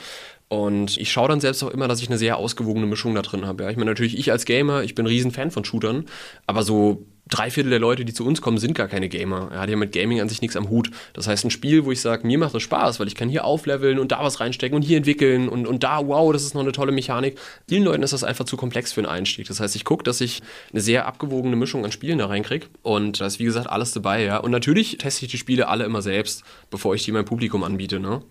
Und ich schaue dann selbst auch immer, dass ich eine sehr ausgewogene Mischung da drin habe. Ja. Ich meine, natürlich, ich als Gamer, ich bin ein Riesenfan von Shootern, aber so drei Viertel der Leute, die zu uns kommen, sind gar keine Gamer. Ja, die haben mit Gaming an sich nichts am Hut. Das heißt, ein Spiel, wo ich sage, mir macht das Spaß, weil ich kann hier aufleveln und da was reinstecken und hier entwickeln und, und da, wow, das ist noch eine tolle Mechanik. Vielen Leuten ist das einfach zu komplex für einen Einstieg. Das heißt, ich gucke, dass ich eine sehr abgewogene Mischung an Spielen da reinkriege. Und da ist, wie gesagt, alles dabei, ja. Und natürlich teste ich die Spiele alle immer selbst, bevor ich die meinem Publikum anbiete, ne?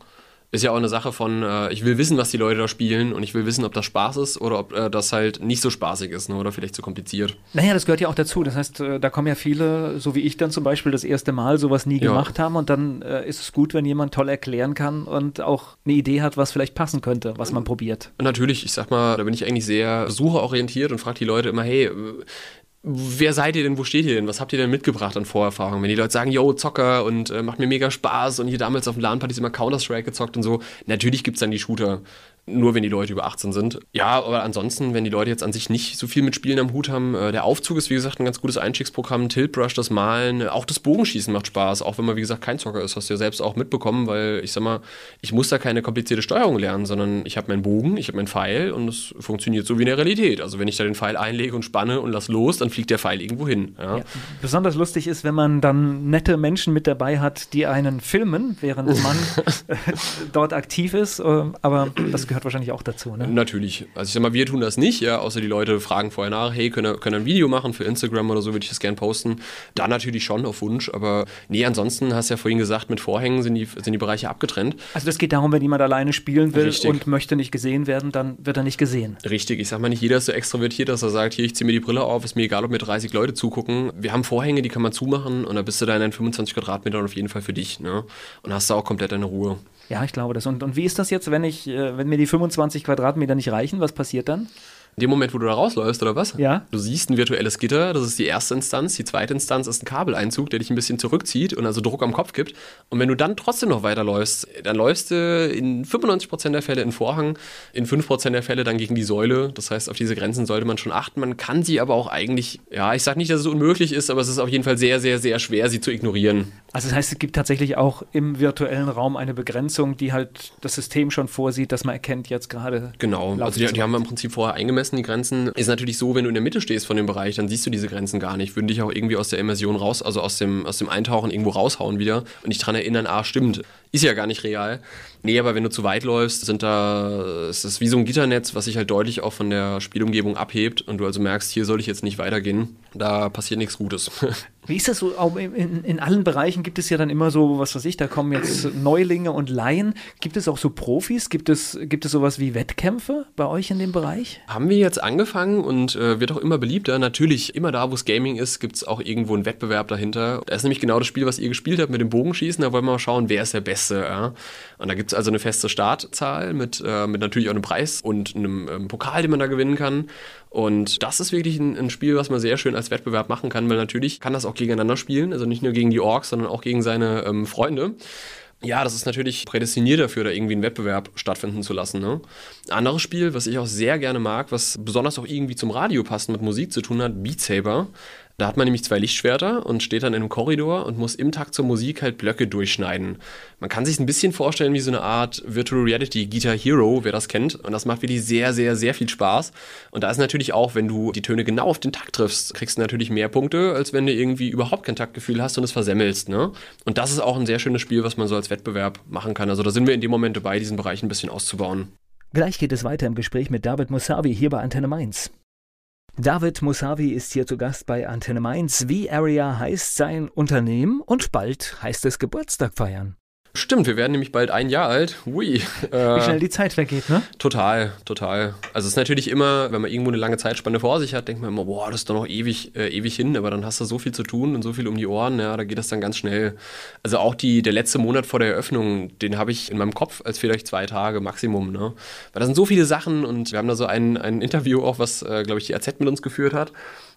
Ist ja auch eine Sache von, äh, ich will wissen, was die Leute da spielen und ich will wissen, ob das Spaß ist oder ob äh, das halt nicht so spaßig ist ne, oder vielleicht zu kompliziert. Naja, das gehört ja auch dazu. Das heißt, äh, da kommen ja viele, so wie ich dann zum Beispiel, das erste Mal sowas nie ja. gemacht haben und dann äh, ist es gut, wenn jemand toll erklären kann und auch eine Idee hat, was vielleicht passen könnte, was man probiert. Natürlich, ich sag mal, da bin ich eigentlich sehr sucheorientiert und frage die Leute immer, hey, wer seid ihr denn, wo steht ihr denn, was habt ihr denn mitgebracht an Vorerfahrungen? Wenn die Leute sagen, yo, Zocker und äh, macht mir mega Spaß und hier damals auf dem LAN-Partys immer Counter-Strike gezockt und so, natürlich gibt es dann die Shooter nur wenn die Leute über 18 sind. Ja, aber ansonsten, wenn die Leute jetzt an sich nicht so viel mit Spielen am Hut haben, äh, der Aufzug ist wie gesagt ein ganz gutes Einstiegsprogramm, Tiltbrush, das Malen, auch das Bogenschießen macht Spaß, auch wenn man wie gesagt kein Zocker ist, hast du ja selbst auch mitbekommen, weil ich sag mal, ich muss da keine komplizierte Steuerung lernen, sondern ich habe meinen Bogen, ich habe meinen Pfeil und es funktioniert so wie in der Realität. Also wenn ich da den Pfeil einlege und spanne und lass los, dann fliegt der Pfeil irgendwo hin. Ja. Ja, besonders lustig ist, wenn man dann nette Menschen mit dabei hat, die einen filmen, während man dort aktiv ist, äh, aber das gehört wahrscheinlich auch dazu. Ne? Natürlich. Also ich sag mal, wir tun das nicht, ja, außer die Leute fragen vorher nach, hey, können wir ein Video machen für Instagram oder so, würde ich das gerne posten. Da natürlich schon auf Wunsch, aber nee, ansonsten hast du ja vorhin gesagt, mit Vorhängen sind die, sind die Bereiche abgetrennt. Also das geht darum, wenn jemand alleine spielen will Richtig. und möchte nicht gesehen werden, dann wird er nicht gesehen. Richtig, ich sag mal nicht, jeder ist so extrovertiert, dass er sagt, hier, ich ziehe mir die Brille auf, ist mir egal, ob mir 30 Leute zugucken. Wir haben Vorhänge, die kann man zumachen und da bist du da in deinen 25 Quadratmetern auf jeden Fall für dich. Ne? Und hast da auch komplett deine Ruhe. Ja, ich glaube das. Und, und wie ist das jetzt, wenn ich, äh, wenn mir die 25 Quadratmeter nicht reichen? Was passiert dann? In dem Moment, wo du da rausläufst, oder was? Ja. Du siehst ein virtuelles Gitter, das ist die erste Instanz. Die zweite Instanz ist ein Kabeleinzug, der dich ein bisschen zurückzieht und also Druck am Kopf gibt. Und wenn du dann trotzdem noch weiterläufst, dann läufst du in 95% der Fälle in Vorhang, in 5% der Fälle dann gegen die Säule. Das heißt, auf diese Grenzen sollte man schon achten. Man kann sie aber auch eigentlich, ja, ich sage nicht, dass es unmöglich ist, aber es ist auf jeden Fall sehr, sehr, sehr schwer, sie zu ignorieren. Also das heißt, es gibt tatsächlich auch im virtuellen Raum eine Begrenzung, die halt das System schon vorsieht, dass man erkennt jetzt gerade. Genau, also die, die haben wir im Prinzip vorher eingemessen, die Grenzen. Ist natürlich so, wenn du in der Mitte stehst von dem Bereich, dann siehst du diese Grenzen gar nicht. Würden dich auch irgendwie aus der Immersion raus, also aus dem, aus dem Eintauchen irgendwo raushauen wieder und dich daran erinnern, ah, stimmt, ist ja gar nicht real. Nee, aber wenn du zu weit läufst, sind da, ist das wie so ein Gitternetz, was sich halt deutlich auch von der Spielumgebung abhebt und du also merkst, hier soll ich jetzt nicht weitergehen. Da passiert nichts Gutes. Wie ist das so? In, in, allen Bereichen gibt es ja dann immer so, was weiß ich, da kommen jetzt Neulinge und Laien. Gibt es auch so Profis? Gibt es, gibt es sowas wie Wettkämpfe bei euch in dem Bereich? Haben wir jetzt angefangen und äh, wird auch immer beliebter. Natürlich, immer da, wo es Gaming ist, gibt es auch irgendwo einen Wettbewerb dahinter. Da ist nämlich genau das Spiel, was ihr gespielt habt mit dem Bogenschießen. Da wollen wir mal schauen, wer ist der Beste. Ja? Und da gibt es also eine feste Startzahl mit, äh, mit natürlich auch einem Preis und einem ähm, Pokal, den man da gewinnen kann. Und das ist wirklich ein, ein, Spiel, was man sehr schön als Wettbewerb machen kann, weil natürlich kann das auch gegeneinander spielen, also nicht nur gegen die Orks, sondern auch gegen seine ähm, Freunde. Ja, das ist natürlich prädestiniert dafür, da irgendwie einen Wettbewerb stattfinden zu lassen. Ne? Anderes Spiel, was ich auch sehr gerne mag, was besonders auch irgendwie zum Radio passt, mit Musik zu tun hat, Beat Saber. Da hat man nämlich zwei Lichtschwerter und steht dann in einem Korridor und muss im Takt zur Musik halt Blöcke durchschneiden. Man kann sich ein bisschen vorstellen wie so eine Art Virtual Reality Guitar Hero, wer das kennt. Und das macht wirklich sehr, sehr, sehr viel Spaß. Und da ist natürlich auch, wenn du die Töne genau auf den Takt triffst, kriegst du natürlich mehr Punkte, als wenn du irgendwie überhaupt kein Taktgefühl hast und es versemmelst. Ne? Und das ist auch ein sehr schönes Spiel, was man so als Wettbewerb machen kann. Also da sind wir in dem Moment dabei, diesen Bereich ein bisschen auszubauen. Gleich geht es weiter im Gespräch mit David Musavi hier bei Antenne Mainz. David Musavi ist hier zu Gast bei Antenne Mainz. V-Area heißt sein Unternehmen und bald heißt es Geburtstag feiern. Stimmt, wir werden nämlich bald ein Jahr alt. Ui. Äh, Wie schnell die Zeit vergeht, ne? Total, total. Also es ist natürlich immer, wenn man irgendwo eine lange Zeitspanne vor sich hat, denkt man immer, boah, das ist doch noch ewig, äh, ewig hin, aber dann hast du so viel zu tun und so viel um die Ohren, ja, da geht das dann ganz schnell. Also auch die, der letzte Monat vor der Eröffnung, den habe ich in meinem Kopf als vielleicht zwei Tage Maximum, ne? Weil da sind so viele Sachen und wir haben da so ein, ein Interview auch, was, äh, glaube ich, die AZ mit uns geführt hat.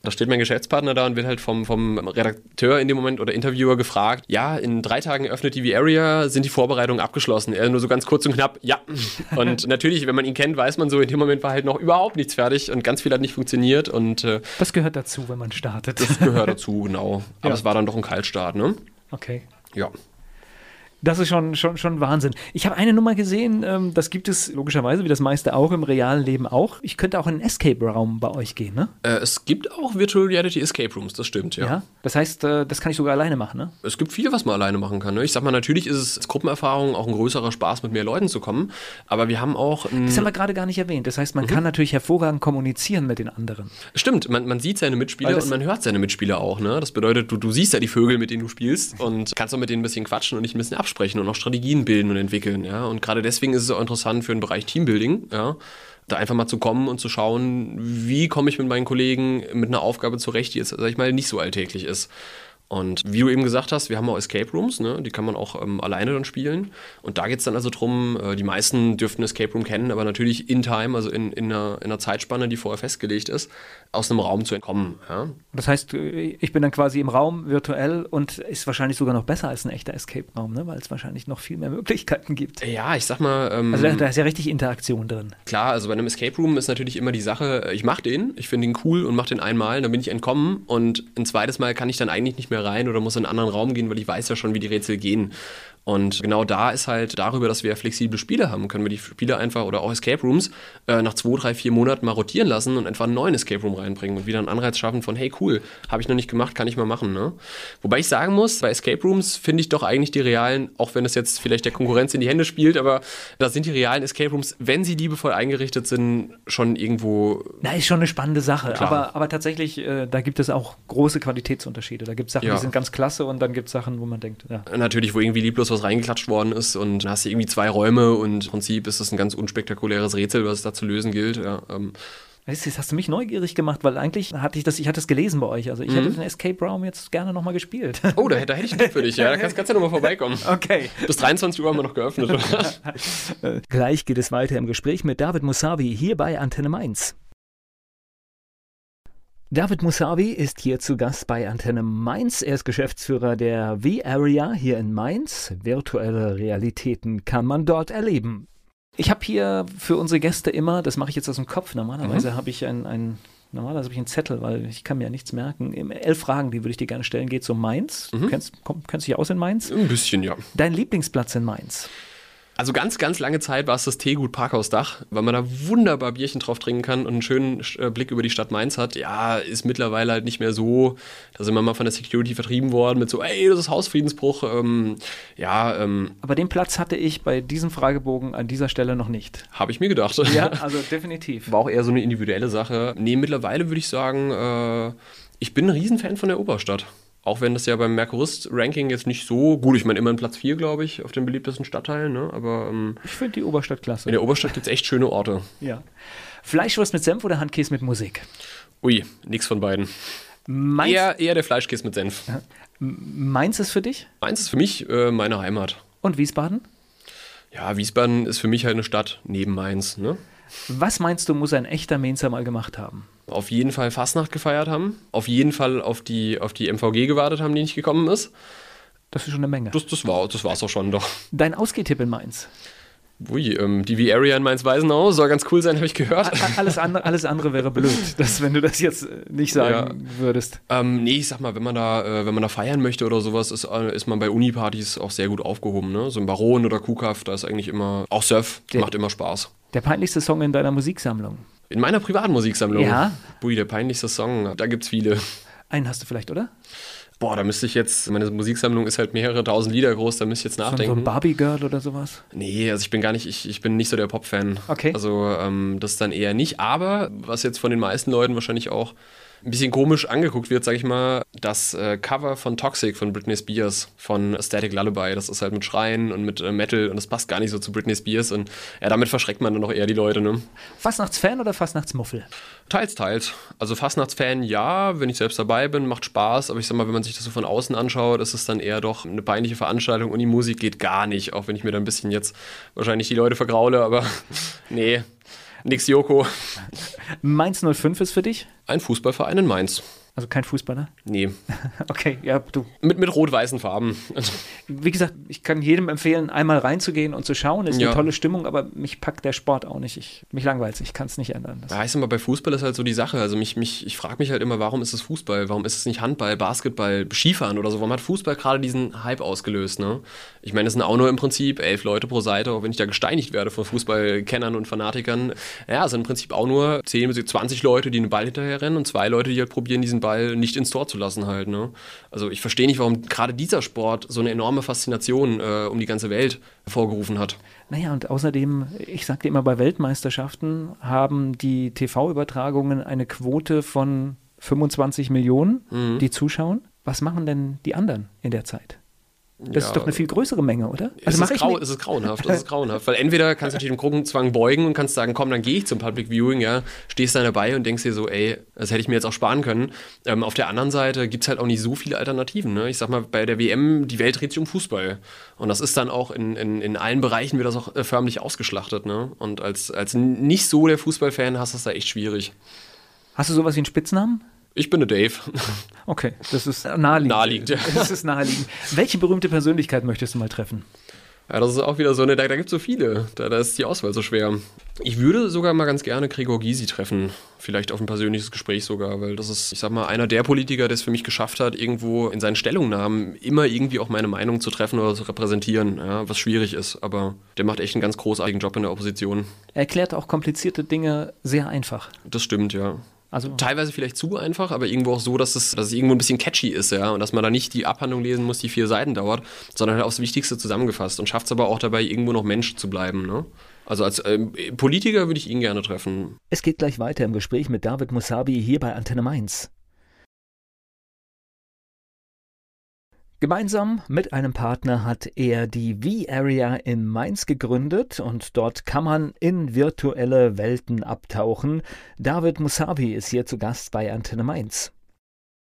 Da steht mein Geschäftspartner da und wird halt vom, vom Redakteur in dem Moment oder Interviewer gefragt, ja, in drei Tagen öffnet die V-Area, sind die Vorbereitungen abgeschlossen? Er nur so ganz kurz und knapp, ja. Und natürlich, wenn man ihn kennt, weiß man so, in dem Moment war halt noch überhaupt nichts fertig und ganz viel hat nicht funktioniert. Und, äh, das gehört dazu, wenn man startet. Das gehört dazu, genau. Aber ja. es war dann doch ein Kaltstart, ne? Okay. Ja. Das ist schon, schon, schon Wahnsinn. Ich habe eine Nummer gesehen, ähm, das gibt es logischerweise, wie das meiste auch im realen Leben auch. Ich könnte auch in einen Escape-Raum bei euch gehen, ne? Äh, es gibt auch Virtual Reality Escape Rooms, das stimmt, ja. ja. Das heißt, äh, das kann ich sogar alleine machen, ne? Es gibt viel, was man alleine machen kann. Ne? Ich sag mal, natürlich ist es als Gruppenerfahrung auch ein größerer Spaß, mit mehr Leuten zu kommen. Aber wir haben auch. Das haben wir gerade gar nicht erwähnt. Das heißt, man mhm. kann natürlich hervorragend kommunizieren mit den anderen. Stimmt, man, man sieht seine Mitspieler und man hört seine Mitspieler auch, ne? Das bedeutet, du, du siehst ja die Vögel, mit denen du spielst und kannst auch mit denen ein bisschen quatschen und dich ein bisschen absprechen und auch Strategien bilden und entwickeln. Ja? Und gerade deswegen ist es auch interessant für den Bereich Teambuilding, ja? da einfach mal zu kommen und zu schauen, wie komme ich mit meinen Kollegen mit einer Aufgabe zurecht, die jetzt, sag ich mal, nicht so alltäglich ist. Und wie du eben gesagt hast, wir haben auch Escape Rooms, ne? die kann man auch ähm, alleine dann spielen. Und da geht es dann also darum, äh, die meisten dürften Escape Room kennen, aber natürlich in Time, also in, in, einer, in einer Zeitspanne, die vorher festgelegt ist, aus einem Raum zu entkommen. Ja? Das heißt, ich bin dann quasi im Raum virtuell und ist wahrscheinlich sogar noch besser als ein echter Escape-Raum, ne? weil es wahrscheinlich noch viel mehr Möglichkeiten gibt. Ja, ich sag mal. Ähm, also da ist ja richtig Interaktion drin. Klar, also bei einem Escape Room ist natürlich immer die Sache, ich mache den, ich finde ihn cool und mache den einmal, dann bin ich entkommen und ein zweites Mal kann ich dann eigentlich nicht mehr rein oder muss in einen anderen Raum gehen, weil ich weiß ja schon, wie die Rätsel gehen. Und genau da ist halt darüber, dass wir flexible Spiele haben, können wir die Spiele einfach oder auch Escape Rooms äh, nach zwei, drei, vier Monaten mal rotieren lassen und einfach einen neuen Escape Room reinbringen und wieder einen Anreiz schaffen von, hey cool, habe ich noch nicht gemacht, kann ich mal machen. Ne? Wobei ich sagen muss, bei Escape Rooms finde ich doch eigentlich die realen, auch wenn es jetzt vielleicht der Konkurrenz in die Hände spielt, aber da sind die realen Escape Rooms, wenn sie liebevoll eingerichtet sind, schon irgendwo. Na, ist schon eine spannende Sache. Aber, aber tatsächlich, äh, da gibt es auch große Qualitätsunterschiede. Da gibt es Sachen, ja. die sind ganz klasse und dann gibt es Sachen, wo man denkt, ja. Natürlich, wo irgendwie lieblos was reingeklatscht worden ist und dann hast du irgendwie zwei Räume und im Prinzip ist das ein ganz unspektakuläres Rätsel, was es da zu lösen gilt. Ja, ähm. Weißt du, das hast du mich neugierig gemacht, weil eigentlich hatte ich das, ich hatte es gelesen bei euch. Also ich mhm. hätte den Escape Room jetzt gerne nochmal gespielt. Oh, da, da hätte ich einen für dich, ja. Da kannst, kannst du ja nochmal vorbeikommen. Okay. Bis 23 Uhr haben wir noch geöffnet. Gleich geht es weiter im Gespräch mit David Musavi hier bei Antenne Mainz. David Musavi ist hier zu Gast bei Antenne Mainz. Er ist Geschäftsführer der V-Area hier in Mainz. Virtuelle Realitäten kann man dort erleben. Ich habe hier für unsere Gäste immer, das mache ich jetzt aus dem Kopf, normalerweise mhm. habe ich ein, ein Normalerweise habe ich einen Zettel, weil ich kann mir ja nichts merken. Elf Fragen, die würde ich dir gerne stellen, geht um Mainz. Mhm. Du kennst, komm, kennst du dich aus in Mainz? Ein bisschen, ja. Dein Lieblingsplatz in Mainz? Also ganz, ganz lange Zeit war es das Teegut Parkhausdach, weil man da wunderbar Bierchen drauf trinken kann und einen schönen äh, Blick über die Stadt Mainz hat. Ja, ist mittlerweile halt nicht mehr so. Da sind wir mal von der Security vertrieben worden mit so, ey, das ist Hausfriedensbruch. Ähm, ja, ähm, Aber den Platz hatte ich bei diesem Fragebogen an dieser Stelle noch nicht. Habe ich mir gedacht. Ja, also definitiv. War auch eher so eine individuelle Sache. Nee, mittlerweile würde ich sagen, äh, ich bin ein Riesenfan von der Oberstadt. Auch wenn das ja beim Merkurist-Ranking jetzt nicht so gut, ich meine immerhin Platz 4, glaube ich, auf den beliebtesten Stadtteilen, ne? aber ähm, Ich finde die Oberstadt klasse. in der Oberstadt gibt es echt schöne Orte. Ja. Fleischwurst mit Senf oder Handkäse mit Musik? Ui, nix von beiden. Mainz, Eher, eher der Fleischkäse mit Senf. Mainz ist für dich? Mainz ist für mich äh, meine Heimat. Und Wiesbaden? Ja, Wiesbaden ist für mich halt eine Stadt neben Mainz. Ne? Was meinst du, muss ein echter Mainzer mal gemacht haben? Auf jeden Fall Fastnacht gefeiert haben. Auf jeden Fall auf die, auf die MVG gewartet haben, die nicht gekommen ist. Das ist schon eine Menge. Das, das war es auch schon doch. Dein Ausgehtipp in Mainz? Ui, ähm, die V-Area in Mainz-Weisenau soll ganz cool sein, habe ich gehört. Alles andere, alles andere wäre blöd, dass, wenn du das jetzt äh, nicht sagen würdest. Ähm, nee, ich sag mal, wenn man da, äh, wenn man da feiern möchte oder sowas, ist, äh, ist man bei Uni-Partys auch sehr gut aufgehoben. Ne? So ein Baron oder Kuhkaff, da ist eigentlich immer, auch Surf, Der- macht immer Spaß. Der peinlichste Song in deiner Musiksammlung? In meiner privaten Musiksammlung. Ja. Bui, der peinlichste Song, da gibt's viele. Einen hast du vielleicht, oder? Boah, da müsste ich jetzt, meine Musiksammlung ist halt mehrere tausend Lieder groß, da müsste ich jetzt So, so nachdenken. ein Barbie Girl oder sowas? Nee, also ich bin gar nicht, ich, ich bin nicht so der Pop-Fan. Okay. Also ähm, das dann eher nicht. Aber was jetzt von den meisten Leuten wahrscheinlich auch ein bisschen komisch angeguckt wird, sag ich mal, das äh, Cover von Toxic von Britney Spears von Static Lullaby. Das ist halt mit Schreien und mit äh, Metal und das passt gar nicht so zu Britney Spears und ja, damit verschreckt man dann noch eher die Leute, ne? Fastnachtsfan oder Fastnachtsmuffel? Teils, teils. Also Fastnachtsfan, ja, wenn ich selbst dabei bin, macht Spaß, aber ich sag mal, wenn man sich das so von außen anschaut, ist es dann eher doch eine peinliche Veranstaltung und die Musik geht gar nicht, auch wenn ich mir da ein bisschen jetzt wahrscheinlich die Leute vergraule, aber nee, nix Joko. Mainz 05 ist für dich? Ein Fußballverein in Mainz. Also kein Fußballer? Nee, Okay, ja, du. mit, mit rot-weißen Farben. Wie gesagt, ich kann jedem empfehlen, einmal reinzugehen und zu schauen. Ist Ja. eine tolle Stimmung, aber mich packt der Sport auch nicht. Ich, mich langweilt Ich kann es nicht ändern. Das, Ja, ich sag mal, bei Fußball ist halt so die Sache. Also mich, mich, ich frage mich halt immer, warum ist es Fußball? Warum ist es nicht Handball, Basketball, Skifahren oder so? Warum hat Fußball gerade diesen Hype ausgelöst? Ne? Ich meine, es sind auch nur im Prinzip elf Leute pro Seite, auch wenn ich da gesteinigt werde von Fußballkennern und Fanatikern. Ja, es sind im Prinzip auch nur 10 bis 20 Leute, die einen Ball hinterher rennen und zwei Leute, die halt probieren, diesen Ball nicht ins Tor zu lassen halt. Ne? Also ich verstehe nicht, warum gerade dieser Sport so eine enorme Faszination äh, um die ganze Welt hervorgerufen hat. Naja, und außerdem, ich sagte immer, bei Weltmeisterschaften haben die TV-Übertragungen eine Quote von 25 Millionen, Mhm. die zuschauen. Was machen denn die anderen in der Zeit? Das Ja, ist doch eine viel größere Menge, oder? es, Also ist mache ich grau, es ist grauenhaft, es ist grauenhaft. Weil entweder kannst du dich dem Gruppenzwang beugen und kannst sagen, komm, dann gehe ich zum Public Viewing, ja, stehst dann dabei und denkst dir so, ey, das hätte ich mir jetzt auch sparen können. Ähm, auf der anderen Seite gibt es halt auch nicht so viele Alternativen. Ne? Ich sag mal, bei der WM, die Welt dreht sich um Fußball. Und das ist dann auch in, in, in allen Bereichen wird das auch äh, förmlich ausgeschlachtet. Ne? Und als, als nicht so der Fußballfan hast du es da echt schwierig. hast du sowas wie einen Spitznamen? Ich bin der Dave. Okay, das ist naheliegend. Naheliegend, ja. Das ist naheliegend. Welche berühmte Persönlichkeit möchtest du mal treffen? Ja, das ist auch wieder so eine, da, da gibt es so viele. Da, da ist die Auswahl so schwer. Ich würde sogar mal ganz gerne Gregor Gysi treffen. Vielleicht auf ein persönliches Gespräch sogar, weil das ist, ich sag mal, einer der Politiker, der es für mich geschafft hat, irgendwo in seinen Stellungnahmen immer irgendwie auch meine Meinung zu treffen oder zu repräsentieren, ja, was schwierig ist. Aber der macht echt einen ganz großartigen Job in der Opposition. Er erklärt auch komplizierte Dinge sehr einfach. Das stimmt, ja. Also Teilweise vielleicht zu einfach, aber irgendwo auch so, dass es, dass es irgendwo ein bisschen catchy ist, ja. Und dass man da nicht die Abhandlung lesen muss, die vier Seiten dauert, sondern halt aufs Wichtigste zusammengefasst und schafft es aber auch dabei, irgendwo noch Mensch zu bleiben, ne? Also als ähm, Politiker würde ich ihn gerne treffen. es geht gleich weiter im Gespräch mit David Musabi hier bei Antenne Mainz. Gemeinsam mit einem Partner hat er die V-Area in Mainz gegründet und dort kann man in virtuelle Welten abtauchen. David Musabi ist hier zu Gast bei Antenne Mainz.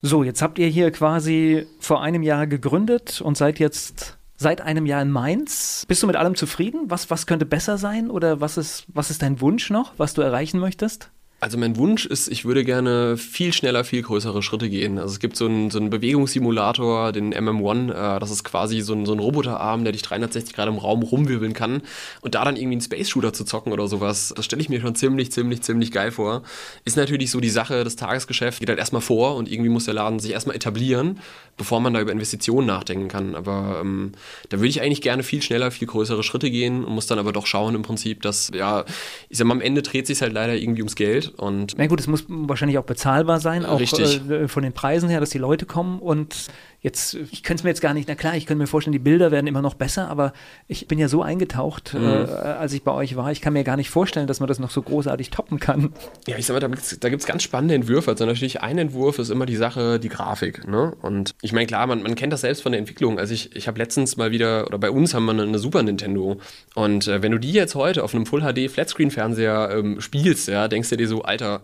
So, jetzt habt ihr hier quasi vor einem Jahr gegründet und seid jetzt seit einem Jahr in Mainz. Bist du mit allem zufrieden? Was, was könnte besser sein oder was ist, was ist dein Wunsch noch, was du erreichen möchtest? Also mein Wunsch ist, ich würde gerne viel schneller, viel größere Schritte gehen. Also es gibt so einen, so einen Bewegungssimulator, den MM1, äh, das ist quasi so ein, so ein Roboterarm, der dich 360 Grad im Raum rumwirbeln kann. Und da dann irgendwie einen Space-Shooter zu zocken oder sowas, das stelle ich mir schon ziemlich, ziemlich, ziemlich geil vor. Ist natürlich so die Sache, das Tagesgeschäft geht halt erstmal vor und irgendwie muss der Laden sich erstmal etablieren, bevor man da über Investitionen nachdenken kann. Aber ähm, da würde ich eigentlich gerne viel schneller, viel größere Schritte gehen und muss dann aber doch schauen im Prinzip, dass, ja, ich sag mal, am Ende dreht sich halt leider irgendwie ums Geld und Na gut, es muss wahrscheinlich auch bezahlbar sein, auch Richtig. äh, von den Preisen her, dass die Leute kommen und Jetzt, ich könnte es mir jetzt gar nicht, na klar, ich könnte mir vorstellen, die Bilder werden immer noch besser, aber ich bin ja so eingetaucht, mhm. äh, als ich bei euch war. Ich kann mir gar nicht vorstellen, dass man das noch so großartig toppen kann. Ja, ich sag mal, da, da gibt es ganz spannende Entwürfe. Also natürlich ein Entwurf ist immer die Sache, die Grafik. Ne? Und ich meine, klar, man, man kennt das selbst von der Entwicklung. Also ich, ich habe letztens mal wieder, oder bei uns haben wir eine, eine Super Nintendo. Und äh, wenn du die jetzt heute auf einem Full HD Flatscreen-Fernseher ähm, spielst, ja, denkst du dir so, Alter,